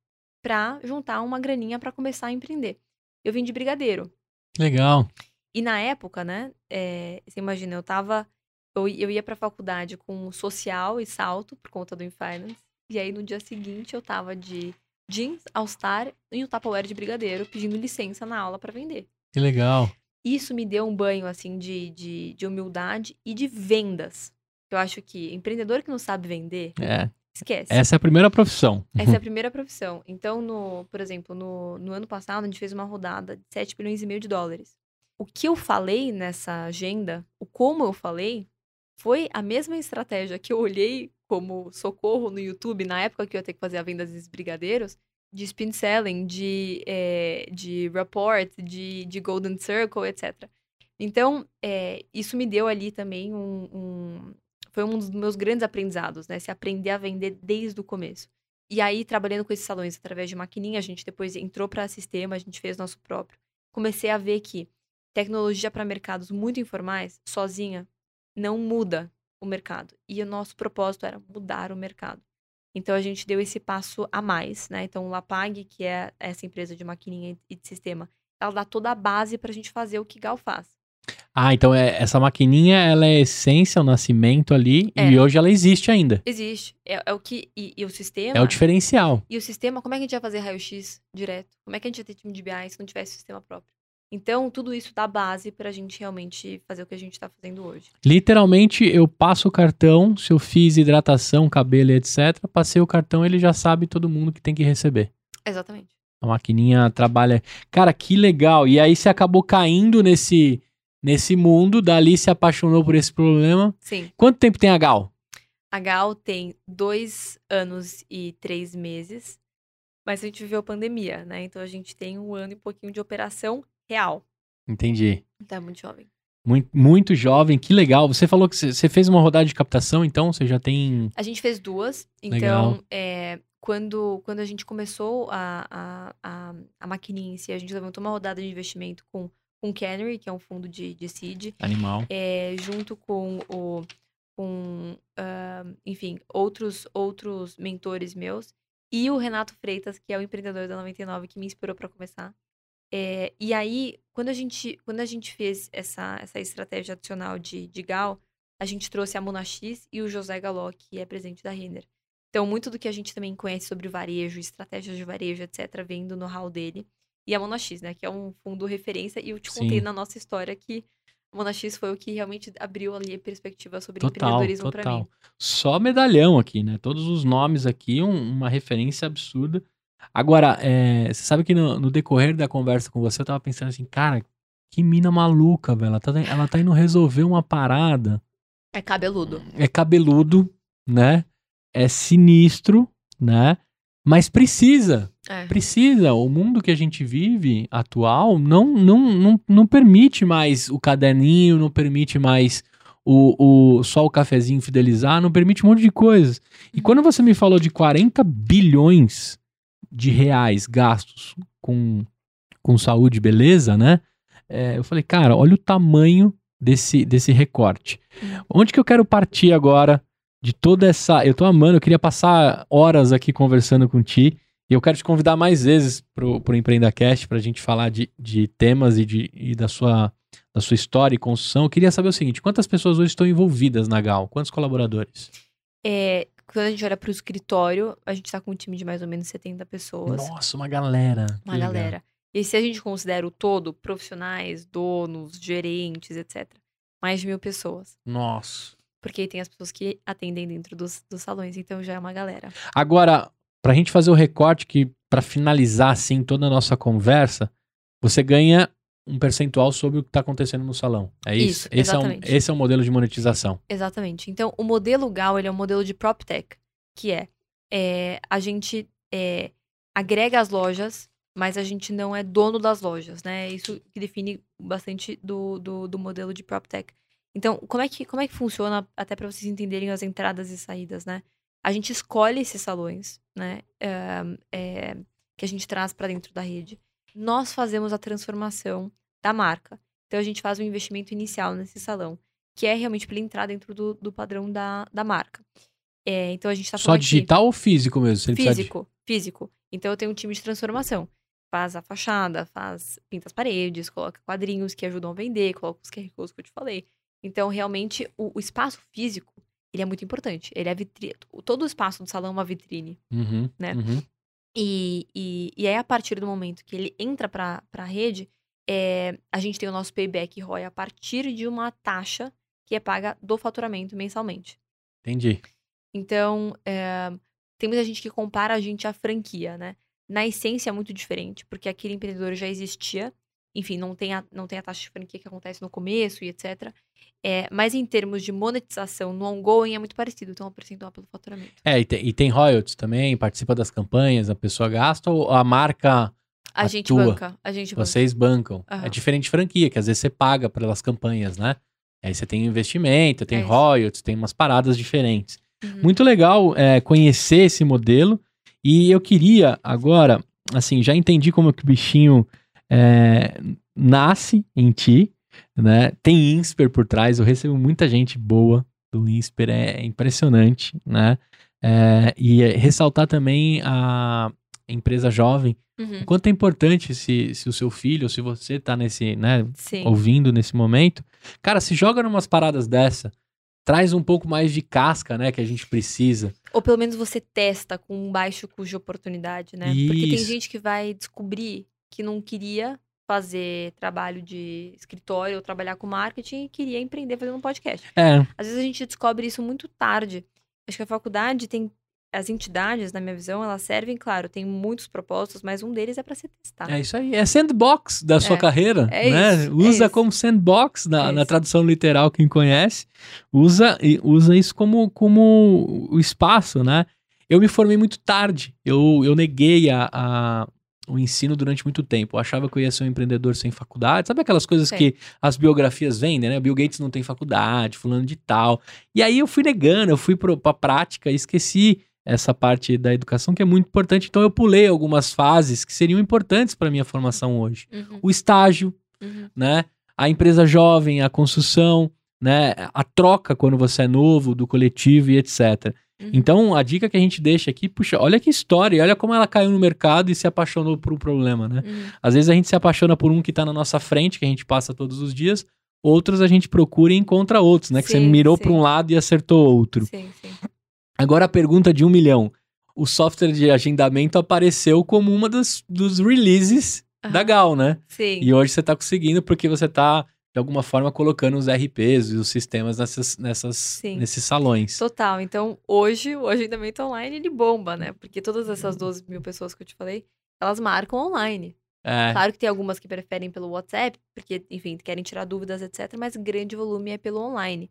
para juntar uma graninha para começar a empreender. Eu vim de brigadeiro. Legal. E na época, né, é, você imagina, eu tava. Eu, eu ia pra faculdade com social e salto, por conta do Infinance. E aí no dia seguinte eu tava de jeans, all-star e um Tupperware de brigadeiro, pedindo licença na aula para vender. Que legal. Isso me deu um banho, assim, de, de, de humildade e de vendas. Eu acho que empreendedor que não sabe vender, É. esquece. Essa é a primeira profissão. Essa é a *laughs* primeira profissão. Então, no, por exemplo, no, no ano passado, a gente fez uma rodada de 7 bilhões e meio de dólares. O que eu falei nessa agenda, o como eu falei, foi a mesma estratégia que eu olhei como socorro no YouTube, na época que eu ia ter que fazer a venda dos brigadeiros, de spin selling, de, eh, de report, de, de golden circle, etc. Então, eh, isso me deu ali também um, um- Foi um dos meus grandes aprendizados, né? Se aprender a vender desde o começo. E aí, trabalhando com esses salões através de maquininha, a gente depois entrou para sistema, a gente fez nosso próprio. Comecei a ver que tecnologia para mercados muito informais, sozinha, não muda o mercado. E o nosso propósito era mudar o mercado. Então a gente deu esse passo a mais, né? Então o Lapag, que é essa empresa de maquininha e de sistema, ela dá toda a base para a gente fazer o que Gal faz. Ah, então é, essa maquininha, ela é essência, o nascimento ali, É. e hoje ela existe ainda. Existe. É, é o que. E, e o sistema. É o diferencial. E o sistema, como é que a gente ia fazer raio-x direto? Como é que a gente ia ter time de BI se não tivesse sistema próprio? Então, tudo isso dá base pra gente realmente fazer o que a gente tá fazendo hoje. Literalmente, eu passo o cartão, se eu fiz hidratação, cabelo etc, passei o cartão, ele já sabe todo mundo que tem que receber. Exatamente. A maquininha trabalha. Cara, que legal. E aí você acabou caindo nesse, nesse mundo, dali se apaixonou por esse problema. Sim. Quanto tempo tem a Gal? A Gal tem dois anos e três meses, mas a gente viveu a pandemia, né? Então a gente tem um ano e pouquinho de operação real. Entendi. Então é muito jovem. Muito, muito jovem, que legal. Você falou que você fez uma rodada de captação, então você já tem. A gente fez duas. Então, é, quando, quando a gente começou a, a, a, a maquininha em si, a gente levantou uma rodada de investimento com, com o Canary, que é um fundo de, de seed, Animal. é, junto com o com ah, enfim outros outros mentores meus e o Renato Freitas que é o empreendedor da 99 que me inspirou para começar É, e aí quando a gente quando a gente fez essa essa estratégia adicional de, de Gal a gente trouxe a Mona X e o José Galó que é presidente da Renner então muito do que a gente também conhece sobre varejo estratégias de varejo etc vem do know-how dele e a Mona X né que é um fundo referência e eu te contei Sim. na nossa história que a Mona X foi o que realmente abriu ali a perspectiva sobre Total, empreendedorismo total. mim. Só medalhão aqui, né? Todos os nomes aqui, um- uma referência absurda. Agora, é, você sabe que no, no decorrer da conversa com você, eu tava pensando assim, cara, que mina maluca, velho. Ela tá, ela tá indo resolver uma parada. É cabeludo. É cabeludo, né? É sinistro, né? Mas precisa. É. Precisa. O mundo que a gente vive atual não, não, não, não permite mais o caderninho, não permite mais o, o só o cafezinho fidelizar, não permite um monte de coisas. E quando você me falou de 40 bilhões de reais gastos com, com saúde e beleza, né? É, eu falei, cara, olha o tamanho desse, desse recorte. Onde que eu quero partir agora de toda essa. Eu tô amando, eu queria passar horas aqui conversando com ti. E eu quero te convidar mais vezes pro, pro EmpreendaCast pra gente falar de, de temas e, de, e da, sua, da sua história e construção. Eu queria saber o seguinte: quantas pessoas hoje estão envolvidas na Gal? Quantos colaboradores? É, quando a gente olha pro escritório, a gente tá com um time de mais ou menos 70 pessoas. Nossa, uma galera. uma Que legal. galera. E se a gente considera o todo, profissionais, donos, gerentes, etc., mais de mil pessoas. Nossa. Porque aí tem as pessoas que atendem dentro dos, dos salões, então já é uma galera. Agora, pra gente fazer o recorte que, pra finalizar assim toda a nossa conversa, você ganha um percentual sobre o que tá acontecendo no salão. É isso? Isso, esse, é um, esse é o modelo de monetização. Exatamente. Então, o modelo GAL, ele é um modelo de PropTech, que é, é, a gente é, agrega as lojas mas a gente não é dono das lojas, né? Isso que define bastante do, do, do modelo de PropTech. Então, como é que, como é que funciona, até para vocês entenderem as entradas e saídas, né? A gente escolhe esses salões, né? É, que a gente traz para dentro da rede. Nós fazemos a transformação da marca. Então, a gente faz um investimento inicial nesse salão, que é realmente para ele entrar dentro do, do padrão da, da marca. É, então, a gente está Só digital aqui, ou físico mesmo? físico, de... físico. Então, eu tenho um time de transformação. Faz a fachada, faz pinta as paredes, coloca quadrinhos que ajudam a vender, coloca os QR Codes que eu te falei. Então, realmente, o, o espaço físico, ele é muito importante. Ele é vitrine. Todo o espaço do salão é uma vitrine, uhum, né? Uhum. E, e, e aí, a partir do momento que ele entra para a rede, é, a gente tem o nosso payback ROI a partir de uma taxa que é paga do faturamento mensalmente. Entendi. Então, é, tem muita gente que compara a gente à franquia, né? Na essência é muito diferente, porque aquele empreendedor já existia, enfim, não tem a, não tem a taxa de franquia que acontece no começo e etc. É, mas em termos de monetização no ongoing é muito parecido, então é um percentual pelo faturamento. É, e tem, e tem royalties também, participa das campanhas, a pessoa gasta ou a marca a gente banca, a gente banca. Vocês bancam. Uhum. É diferente de franquia, que às vezes você paga pelas campanhas, né? Aí você tem investimento, tem é royalties, tem umas paradas diferentes. Uhum. Muito legal é, conhecer esse modelo. E eu queria agora, assim, já entendi como que o bichinho é, nasce em ti, né? Tem INSPER por trás, eu recebo muita gente boa do INSPER, é, impressionante, né? É, e ressaltar também a empresa jovem, uhum. o quanto é importante se, se o seu filho, ou se você tá nesse, né, Sim. ouvindo nesse momento, cara, se joga numas paradas dessa, traz um pouco mais de casca, né, que a gente precisa. Ou pelo menos você testa com um baixo custo de oportunidade, né? Isso. Porque tem gente que vai descobrir que não queria fazer trabalho de escritório ou trabalhar com marketing e queria empreender fazendo um podcast. É. Às vezes a gente descobre isso muito tarde. Acho que a faculdade tem as entidades, na minha visão, elas servem, claro, tem muitos propósitos, mas um deles é para ser testado. É isso aí, é sandbox da sua é, carreira, é né? Isso, é usa é como sandbox na, na tradução literal, quem conhece, usa, usa isso como, como o espaço, né? Eu me formei muito tarde, eu, eu neguei a, a o ensino durante muito tempo. Eu achava que eu ia ser um empreendedor sem faculdade. Sabe aquelas coisas Sim. que as biografias vendem, né? Bill Gates não tem faculdade, fulano de tal. E aí eu fui negando, eu fui para pra prática e esqueci essa parte da educação que é muito importante. Então eu pulei algumas fases que seriam importantes para minha formação hoje. Uhum. O estágio, uhum. né? A empresa jovem, a construção, né? A troca quando você é novo do coletivo e etc. Uhum. Então a dica que a gente deixa aqui, puxa, olha que história, olha como ela caiu no mercado e se apaixonou por um problema, né? Uhum. Às vezes a gente se apaixona por um que está na nossa frente, que a gente passa todos os dias, outros a gente procura e encontra outros, né? Que você mirou para um lado e acertou outro. Sim, sim. Agora a pergunta de um milhão. O software de agendamento apareceu como uma dos, dos releases uhum. da Gal, né? Sim. E hoje você está conseguindo porque você está de alguma forma colocando os RPs e os sistemas nessas, nessas, nesses salões. Total. Então, hoje, o agendamento online, ele bomba, né? Porque todas essas 12 mil pessoas que eu te falei, elas marcam online. É. Claro que tem algumas que preferem pelo WhatsApp, porque, enfim, querem tirar dúvidas, etc. Mas grande volume é pelo online.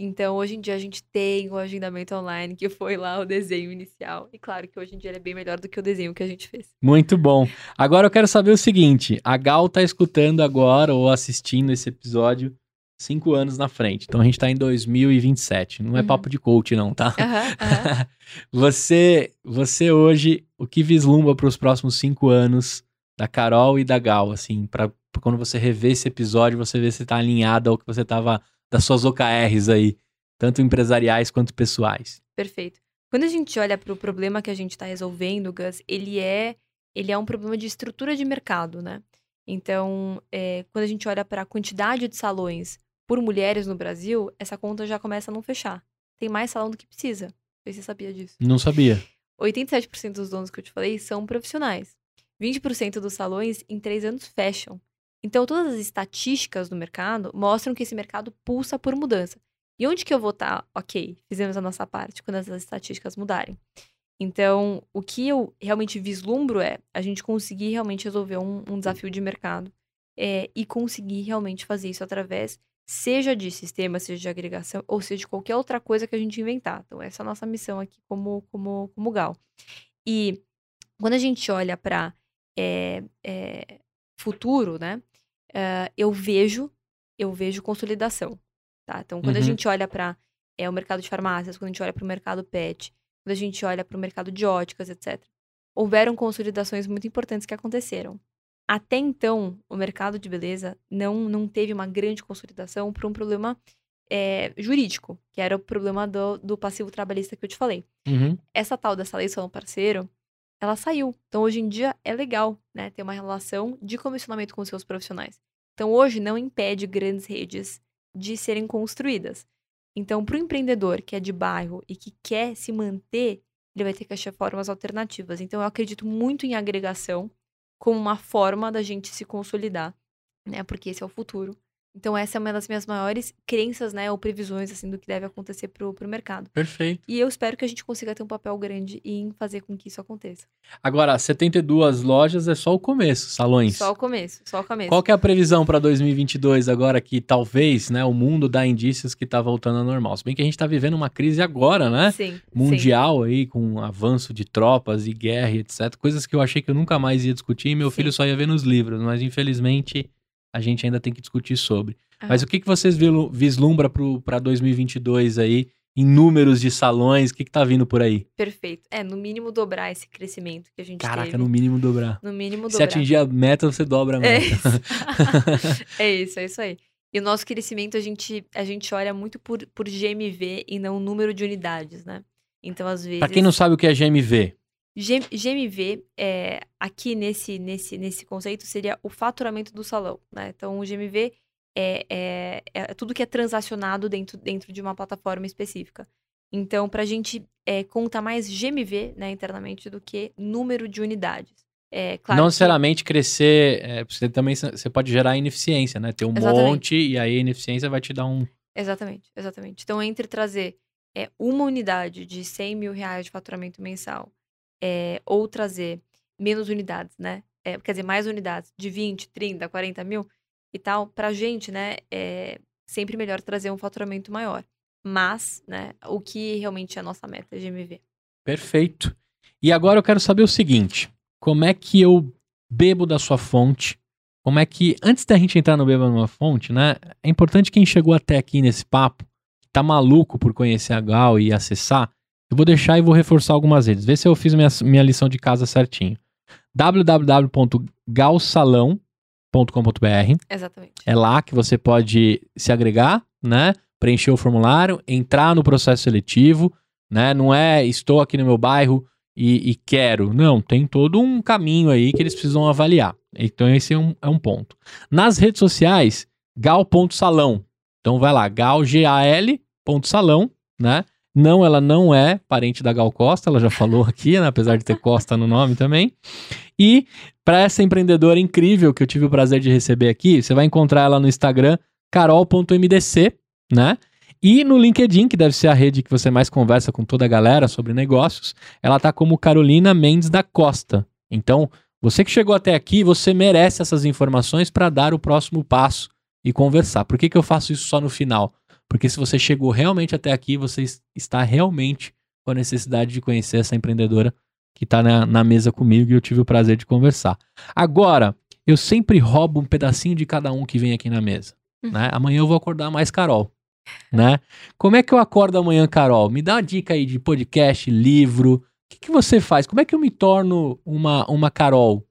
Então, hoje em dia, a gente tem o agendamento online, que foi lá o desenho inicial. E claro que hoje em dia ele é bem melhor do que o desenho que a gente fez. Muito bom. Agora eu quero saber o seguinte: a Gal tá escutando agora ou assistindo esse episódio cinco anos na frente. Então a gente tá em 2027. Não é uhum. papo de coach, não, tá? Uhum, uhum. *laughs* você, você hoje, o que vislumbra para os próximos cinco anos da Carol e da Gal, assim, para quando você rever esse episódio, você ver se tá alinhado ao que você tava das suas OKRs aí, tanto empresariais quanto pessoais. Perfeito. Quando a gente olha para o problema que a gente está resolvendo, Gus, ele é ele é um problema de estrutura de mercado, né? Então, é, quando a gente olha para a quantidade de salões por mulheres no Brasil, essa conta já começa a não fechar. Tem mais salão do que precisa. Você sabia disso. Não sabia. 87% dos donos que eu te falei são profissionais. 20% dos salões em três anos fecham. Então, todas as estatísticas do mercado mostram que esse mercado pulsa por mudança. E onde que eu vou estar? Tá? Ok, fizemos a nossa parte quando essas estatísticas mudarem. Então, o que eu realmente vislumbro é a gente conseguir realmente resolver um, um desafio de mercado é, e conseguir realmente fazer isso através, seja de sistema, seja de agregação, ou seja de qualquer outra coisa que a gente inventar. Então, essa é a nossa missão aqui como, como, como GAL. E quando a gente olha para é, é, futuro, né? Uh, eu vejo, eu vejo consolidação, tá? Então, quando uhum. a gente olha para é, o mercado de farmácias, quando a gente olha para o mercado pet, quando a gente olha para o mercado de óticas, etc., houveram consolidações muito importantes que aconteceram. Até então, o mercado de beleza não, não teve uma grande consolidação por um problema é, jurídico, que era o problema do, do passivo trabalhista que eu te falei. Uhum. Essa tal dessa lei salão parceiro, ela saiu. Então, hoje em dia, é legal, né? Ter uma relação de comissionamento com os seus profissionais. Então, hoje, não impede grandes redes de serem construídas. Então, para o empreendedor que é de bairro e que quer se manter, ele vai ter que achar formas alternativas. Então, eu acredito muito em agregação como uma forma da gente se consolidar, né? Porque esse é o futuro. Então, essa é uma das minhas maiores crenças, né? Ou previsões, assim, do que deve acontecer pro, pro mercado. Perfeito. E eu espero que a gente consiga ter um papel grande em fazer com que isso aconteça. Agora, 72 lojas é só o começo, salões. Só o começo, só o começo. Qual que é a previsão para 2022 agora que talvez, né, o mundo dá indícios que tá voltando ao normal? Se bem que a gente tá vivendo uma crise agora, né? Sim. Mundial sim. aí, com avanço de tropas e guerra, etc. Coisas que eu achei que eu nunca mais ia discutir e meu sim. filho só ia ver nos livros, mas infelizmente a gente ainda tem que discutir sobre. Ah. Mas o que, que vocês vislumbra para 2022 aí, em números de salões, o que, que tá vindo por aí? Perfeito. É, no mínimo dobrar esse crescimento que a gente Caraca, teve. no mínimo dobrar. No mínimo dobrar. Se atingir a meta, você dobra a é meta. *laughs* É isso, é isso, aí. E o nosso crescimento, a gente, a gente olha muito por, por GMV e não número de unidades, né? Então, às vezes... Pra quem não sabe o que é GMV, GMV, é, aqui nesse, nesse, nesse conceito, seria o faturamento do salão. Né? Então, o GMV é, é, é, tudo que é transacionado dentro, dentro de uma plataforma específica. Então, para a gente é, conta mais GMV né, internamente do que número de unidades. É, claro não necessariamente que... crescer, é, você também você pode gerar ineficiência, né? Ter um exatamente. monte e aí a ineficiência vai te dar um. Exatamente, exatamente. Então, entre trazer é, uma unidade de 100 mil reais de faturamento mensal é, ou trazer menos unidades, né? É, quer dizer, mais unidades, de 20, 30, 40 mil e tal, pra gente, né, é sempre melhor trazer um faturamento maior. Mas, né, o que realmente é a nossa meta de MV. Perfeito. E agora eu quero saber o seguinte: como é que eu bebo da sua fonte? Como é que, antes da gente entrar no Beba numa fonte, né? É importante quem chegou até aqui nesse papo, tá maluco por conhecer a Gal e acessar, eu vou deixar e vou reforçar algumas vezes. Vê se eu fiz minha, minha lição de casa certinho. www.galsalão.com.br Exatamente. É lá que você pode se agregar, né? Preencher o formulário, entrar no processo seletivo, né? Não é estou aqui no meu bairro e, e quero. Não, tem todo um caminho aí que eles precisam avaliar. Então esse é um, é um ponto. Nas redes sociais, gal.salão. Então vai lá, gal, G-A-L, ponto salão, né? Não, ela não é parente da Gal Costa, ela já falou aqui, né? apesar de ter Costa no nome também. E para essa empreendedora incrível que eu tive o prazer de receber aqui, você vai encontrar ela no Instagram, carol.mdc, né? E no LinkedIn, que deve ser a rede que você mais conversa com toda a galera sobre negócios, ela tá como Carolina Mendes da Costa. Então, você que chegou até aqui, você merece essas informações para dar o próximo passo e conversar. Por que, que eu faço isso só no final? Porque se você chegou realmente até aqui, você está realmente com a necessidade de conhecer essa empreendedora que está na, na mesa comigo e eu tive o prazer de conversar. Agora, eu sempre roubo um pedacinho de cada um que vem aqui na mesa. Uhum. Né? Amanhã eu vou acordar mais Carol. Né? Como é que eu acordo amanhã, Carol? Me dá uma dica aí de podcast, livro. O que, que você faz? Como é que eu me torno uma, uma Carol?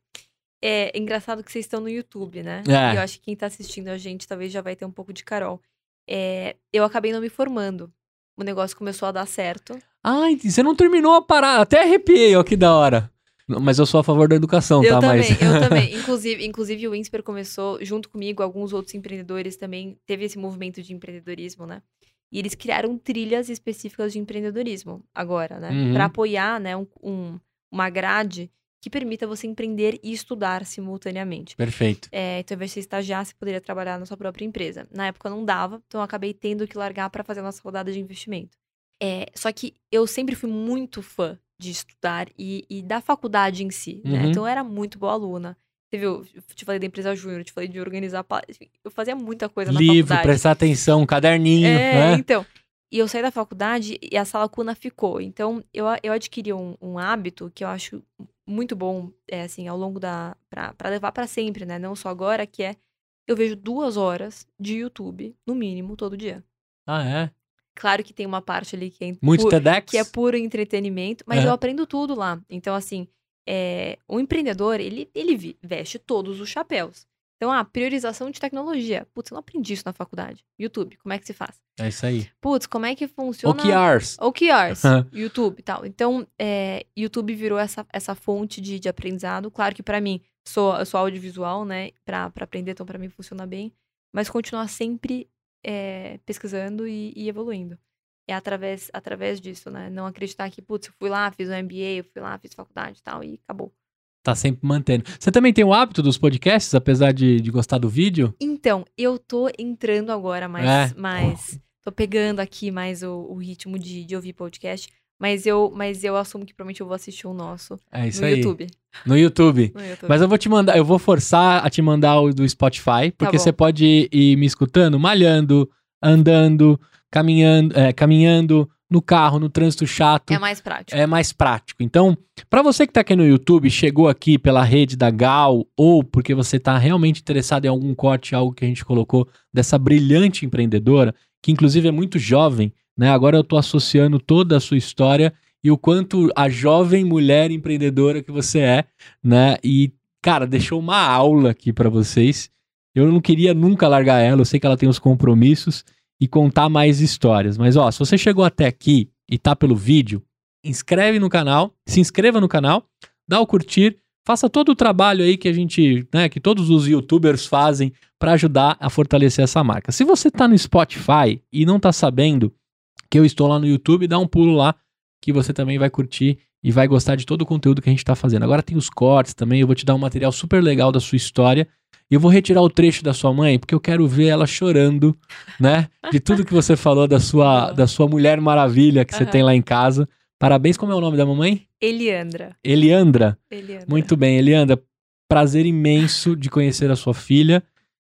É engraçado que vocês estão no YouTube, né? É. E eu acho que quem está assistindo a gente talvez já vai ter um pouco de Carol é, eu acabei não me formando. O negócio começou a dar certo. Ai, você não terminou a parada. Até arrepiei, ó, que da hora. Mas eu sou a favor da educação, eu tá? Também, Mas... eu também. *laughs* Inclusive, inclusive, o Insper começou, junto comigo, alguns outros empreendedores também, teve esse movimento de empreendedorismo, né? E eles criaram trilhas específicas de empreendedorismo agora, né? Uhum. Para apoiar né, um, um, uma grade que permita você empreender e estudar simultaneamente. Perfeito. É, então, ao invés de você estagiar, você poderia trabalhar na sua própria empresa. Na época não dava, então eu acabei tendo que largar para fazer a nossa rodada de investimento. É, só que eu sempre fui muito fã de estudar e, e da faculdade em si, né? Uhum. Então eu era muito boa aluna. Você viu, eu te falei da empresa júnior, te falei de organizar. Eu fazia muita coisa Livro, na faculdade. prestar atenção, caderninho. É, né? então. E eu saí da faculdade e a sala cuna ficou. Então, eu, eu adquiri um, um hábito que eu acho muito bom, é assim, ao longo da. pra, pra levar pra sempre, né? Não só agora, que é. Eu vejo duas horas de YouTube, no mínimo, todo dia. Ah, é? Claro que tem uma parte ali que é, Muito TEDx? que é puro entretenimento, mas É. eu aprendo tudo lá. Então, assim, é, o empreendedor, ele, ele veste todos os chapéus. Então, a priorização de tecnologia. Putz, eu não aprendi isso na faculdade. YouTube, como é que se faz? É isso aí. Putz, como é que funciona... OKRs. OKRs, YouTube e tal. Então, é, YouTube virou essa, essa fonte de, de aprendizado. Claro que pra mim, sou, eu sou audiovisual, né? Pra, pra aprender, então pra mim funciona bem. Mas continuar sempre é, pesquisando e, e evoluindo. É através, através disso, né? Não acreditar que, putz, eu fui lá, fiz um MBA, eu fui lá, fiz faculdade e tal, e acabou. Tá sempre mantendo. Você também tem o hábito dos podcasts, apesar de, de gostar do vídeo? Então, eu tô entrando agora mais. É. mais tô pegando aqui mais o, o ritmo de, de ouvir podcast. Mas eu, mas eu assumo que provavelmente eu vou assistir o nosso É isso no aí. YouTube. No YouTube. No YouTube. Mas eu vou te mandar, eu vou forçar a te mandar o do Spotify, porque bom. você pode ir, ir me escutando, malhando, andando, caminhando, é, caminhando no carro, no trânsito chato. É mais prático. é mais prático. Então, para você que tá aqui no YouTube, chegou aqui pela rede da Gal ou porque você tá realmente interessado em algum corte, algo que a gente colocou dessa brilhante empreendedora, que inclusive é muito jovem, né? Agora eu tô associando toda a sua história e o quanto a jovem mulher empreendedora que você é, né? E cara, deixou uma aula aqui para vocês. Eu não queria nunca largar ela, eu sei que ela tem os compromissos e contar mais histórias. Mas ó, se você chegou até aqui e tá pelo vídeo, inscreve no canal, se inscreva no canal, dá o curtir, faça todo o trabalho aí que a gente, né, que todos os youtubers fazem para ajudar a fortalecer essa marca. Se você tá no Spotify e não tá sabendo que eu estou lá no YouTube, dá um pulo lá que você também vai curtir e vai gostar de todo o conteúdo que a gente tá fazendo. Agora tem os cortes também, eu vou te dar um material super legal da sua história. E eu vou retirar o trecho da sua mãe, porque eu quero ver ela chorando, né? De tudo que você falou da sua, da sua mulher maravilha que você Aham. tem lá em casa. Parabéns, como é o nome da mamãe? Eliandra. Eliandra. Eliandra. Muito bem, Eliandra. Prazer imenso de conhecer a sua filha,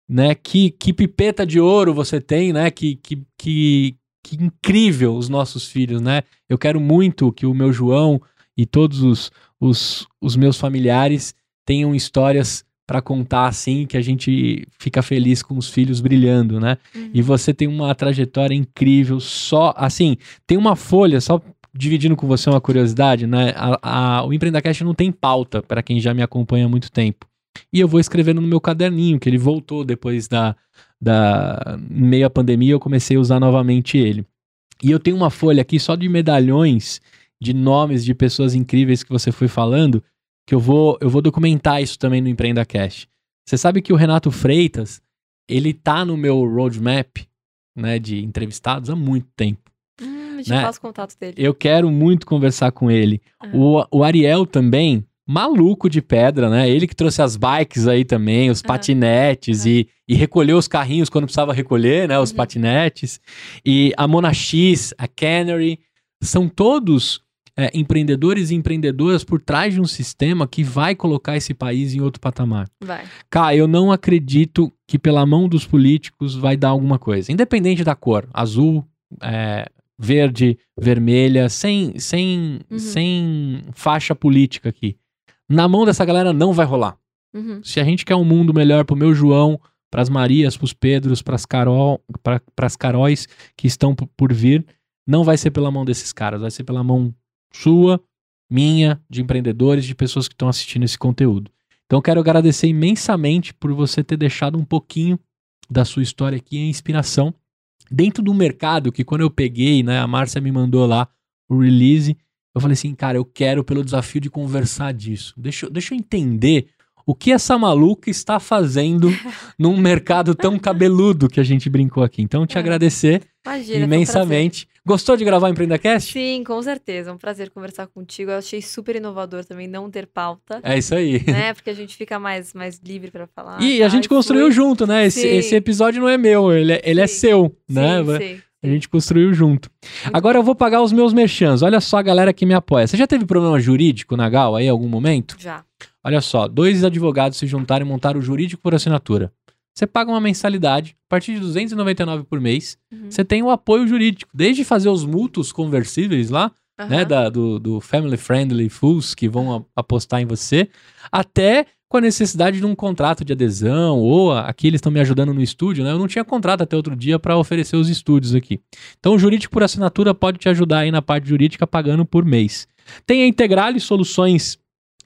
né? Que, que pipeta de ouro você tem, né? Que, que, que, que incrível os nossos filhos, né? Eu quero muito que o meu João e todos os, os, os meus familiares tenham histórias para contar assim, que a gente fica feliz com os filhos brilhando, né? Uhum. E você tem uma trajetória incrível, só assim, tem uma folha, só dividindo com você uma curiosidade, né? A, a, o Empreendacast não tem pauta, para quem já me acompanha há muito tempo. E eu vou escrevendo no meu caderninho, que ele voltou depois da, da à pandemia, eu comecei a usar novamente ele. E eu tenho uma folha aqui só de medalhões de nomes de pessoas incríveis que você foi falando, que eu vou, eu vou documentar isso também no Empreendacast. Você sabe que o Renato Freitas, ele tá no meu roadmap, né, de entrevistados há muito tempo. Hum, te né? contato dele. Eu quero muito conversar com ele. Ah. O, o Ariel também, maluco de pedra, né? Ele que trouxe as bikes aí também, os Ah. patinetes Ah. e, e recolheu os carrinhos quando precisava recolher, né? Os Uhum. patinetes. E a Mona X, a Canary, são todos é, empreendedores e empreendedoras por trás de um sistema que vai colocar esse país em outro patamar. Vai. Cara, eu não acredito que pela mão dos políticos vai dar alguma coisa. Independente da cor, azul, é, verde, vermelha, sem, sem, Uhum. sem faixa política aqui. Na mão dessa galera não vai rolar. Uhum. Se a gente quer um mundo melhor pro meu João, pras Marias, pros Pedros, pras Carol, pra, pras Caróis que estão por vir, não vai ser pela mão desses caras, vai ser pela mão sua, minha, de empreendedores, de pessoas que estão assistindo esse conteúdo. Então quero agradecer imensamente por você ter deixado um pouquinho da sua história aqui em inspiração dentro do mercado que quando eu peguei, né, a Márcia me mandou lá o release, eu falei assim, cara, eu quero pelo desafio de conversar disso. Deixa, eu- deixa eu entender o que essa maluca está fazendo *laughs* num mercado tão cabeludo que a gente brincou aqui. Então, te É. agradecer Imagina. imensamente. Gostou de gravar o. EmpreendaCast? Sim, com certeza. É um prazer conversar contigo. Eu achei super inovador também não ter pauta, É isso aí. né? *laughs* Porque a gente fica mais, mais livre pra falar. E tá? a gente construiu junto, né? Esse, esse episódio não é meu, ele é, ele é Sim. seu, né? Sim, sim, A gente construiu junto. Agora eu vou pagar os meus merchans. Olha só a galera que me apoia. Você já teve problema jurídico na Gal aí em algum momento? Já. Olha só, dois advogados se juntaram e montaram o jurídico por assinatura. Você paga uma mensalidade, a partir de R$ 299 por mês, Uhum. você tem o apoio jurídico. Desde fazer os mútuos conversíveis lá, Aham. né, da- do, do Family Friendly Fools que vão a- apostar em você, até com a necessidade de um contrato de adesão, ou a- aqui eles estão me ajudando no estúdio, né? Eu não tinha contrato até outro dia para oferecer os estúdios aqui. Então o Jurídico por Assinatura pode te ajudar aí na parte jurídica pagando por mês. Tem a Integrale Soluções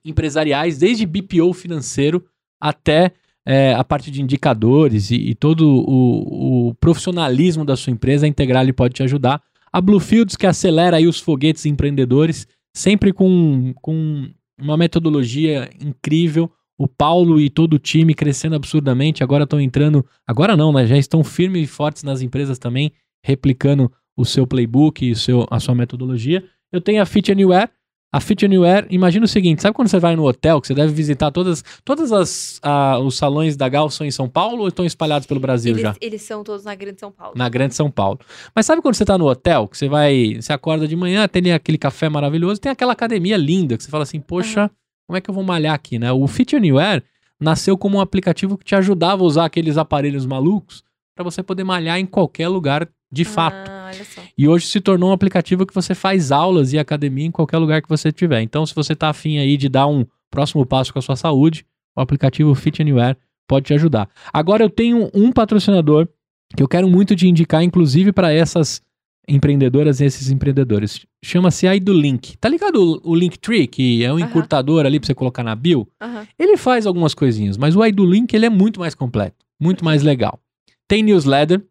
Empresariais, desde BPO financeiro até é, a parte de indicadores e, e todo o, o profissionalismo da sua empresa, a Integrale pode te ajudar. A Bluefields, que acelera aí os foguetes empreendedores, sempre com, com uma metodologia incrível. O Paulo e todo o time crescendo absurdamente. Agora estão entrando. Agora não, né? Já estão firmes e fortes nas empresas também, replicando o seu playbook e seu, a sua metodologia. Eu tenho a Fit Anywhere. A Fit Anywhere, imagina o seguinte: sabe quando você vai no hotel, que você deve visitar todas, todas as ah, os salões da Gal são em São Paulo ou estão espalhados pelo Brasil Eles, já? eles são todos na Grande São Paulo. Na Grande São Paulo. Mas sabe quando você tá no hotel, que você vai, você acorda de manhã, tem aquele café maravilhoso, tem aquela academia linda, que você fala assim, poxa, como é que eu vou malhar aqui, né? O Fit Anywhere nasceu como um aplicativo que te ajudava a usar aqueles aparelhos malucos para você poder malhar em qualquer lugar de fato. Ah, olha só. E hoje se tornou um aplicativo que você faz aulas e academia em qualquer lugar que você tiver. Então, se você tá afim aí de dar um próximo passo com a sua saúde, o aplicativo Fit Anywhere pode te ajudar. Agora eu tenho um patrocinador que eu quero muito te indicar, inclusive para essas empreendedoras e esses empreendedores. Chama-se iDoLink. Tá ligado o, o Linktree, que é um Aham. encurtador ali para você colocar na bio? Aham. Ele faz algumas coisinhas, mas o iDoLink ele é muito mais completo, muito mais legal. Tem newsletter,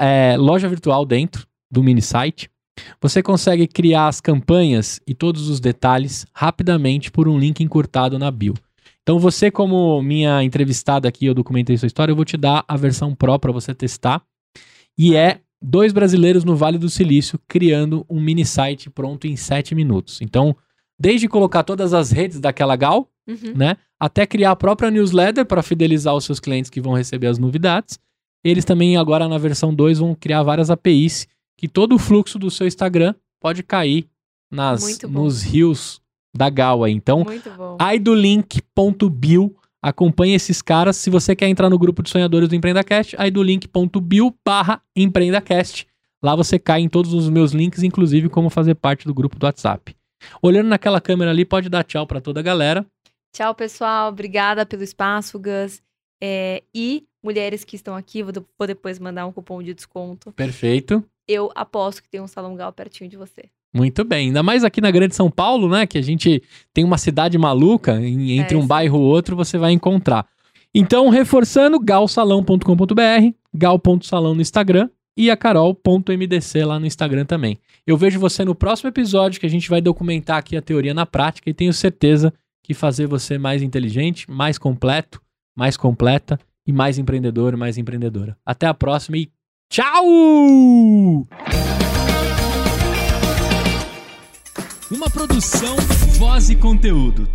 é, loja virtual dentro do mini site. Você consegue criar as campanhas e todos os detalhes rapidamente por um link encurtado na bio. Então você, como minha entrevistada aqui, eu documentei sua história, eu vou te dar a versão Pro para você testar. E é dois brasileiros no Vale do Silício criando um mini site pronto em 7 minutos. Então, desde colocar todas as redes daquela Gal, Uhum. né? Até criar a própria newsletter para fidelizar os seus clientes que vão receber as novidades. Eles também agora na versão 2 vão criar várias APIs que todo o fluxo do seu Instagram pode cair nas nos rios da Gal aí. Então, Muito bom. idolink.bio acompanhe esses caras. Se você quer entrar no grupo de sonhadores do EmpreendaCast, idolink.bio barra EmpreendaCast. Lá você cai em todos os meus links, inclusive como fazer parte do grupo do WhatsApp. Olhando naquela câmera ali, pode dar tchau para toda a galera. Tchau, pessoal. Obrigada pelo espaço, Gus. É, e mulheres que estão aqui, vou, de- vou depois mandar um cupom de desconto. Perfeito. Eu aposto que tem um salão gal pertinho de você. Muito bem. Ainda mais aqui na Grande São Paulo, né? Que a gente tem uma cidade maluca, em- entre É, um sim. bairro ou outro, você vai encontrar. Então, reforçando, galsalão.com.br, gal.salão no Instagram e a carol.mdc lá no Instagram também. Eu vejo você no próximo episódio que a gente vai documentar aqui a teoria na prática e tenho certeza que fazer você mais inteligente, mais completo, mais completa e mais empreendedor mais empreendedora. Até a próxima e tchau! Uma produção, voz e conteúdo.